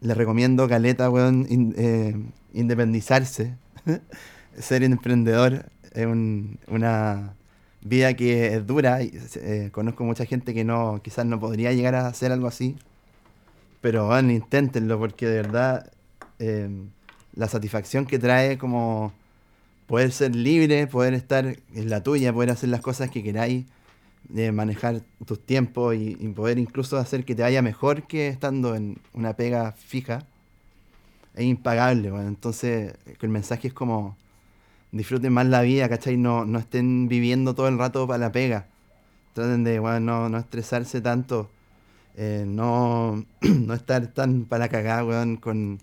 Le recomiendo, Caleta, weón, eh, independizarse. (laughs) Ser emprendedor es un- una vida que es dura. eh, conozco mucha gente que no quizás no podría llegar a hacer algo así. Pero, bueno, inténtenlo porque de verdad eh, la satisfacción que trae como poder ser libre, poder estar en la tuya, poder hacer las cosas que queráis, de manejar tus tiempos y, poder incluso hacer que te vaya mejor que estando en una pega fija, es impagable. Bueno. Entonces, el mensaje es como disfruten más la vida, ¿cachai? No, no estén viviendo todo el rato para la pega. Traten de bueno, no, no estresarse tanto, eh, no, (clears throat) no estar tan para la cagada, weón, con,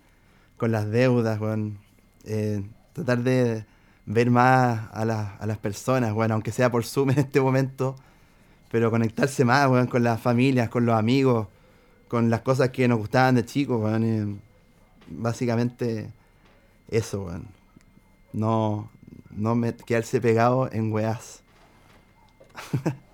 con las deudas, weón. Eh, tratar de ver más a, las- a las personas, bueno, aunque sea por Zoom en este momento, pero conectarse más, weón, con las familias, con los amigos, con las cosas que nos gustaban de chicos, eh, básicamente eso, weón. No, no me, quedarse pegado en weas. (laughs)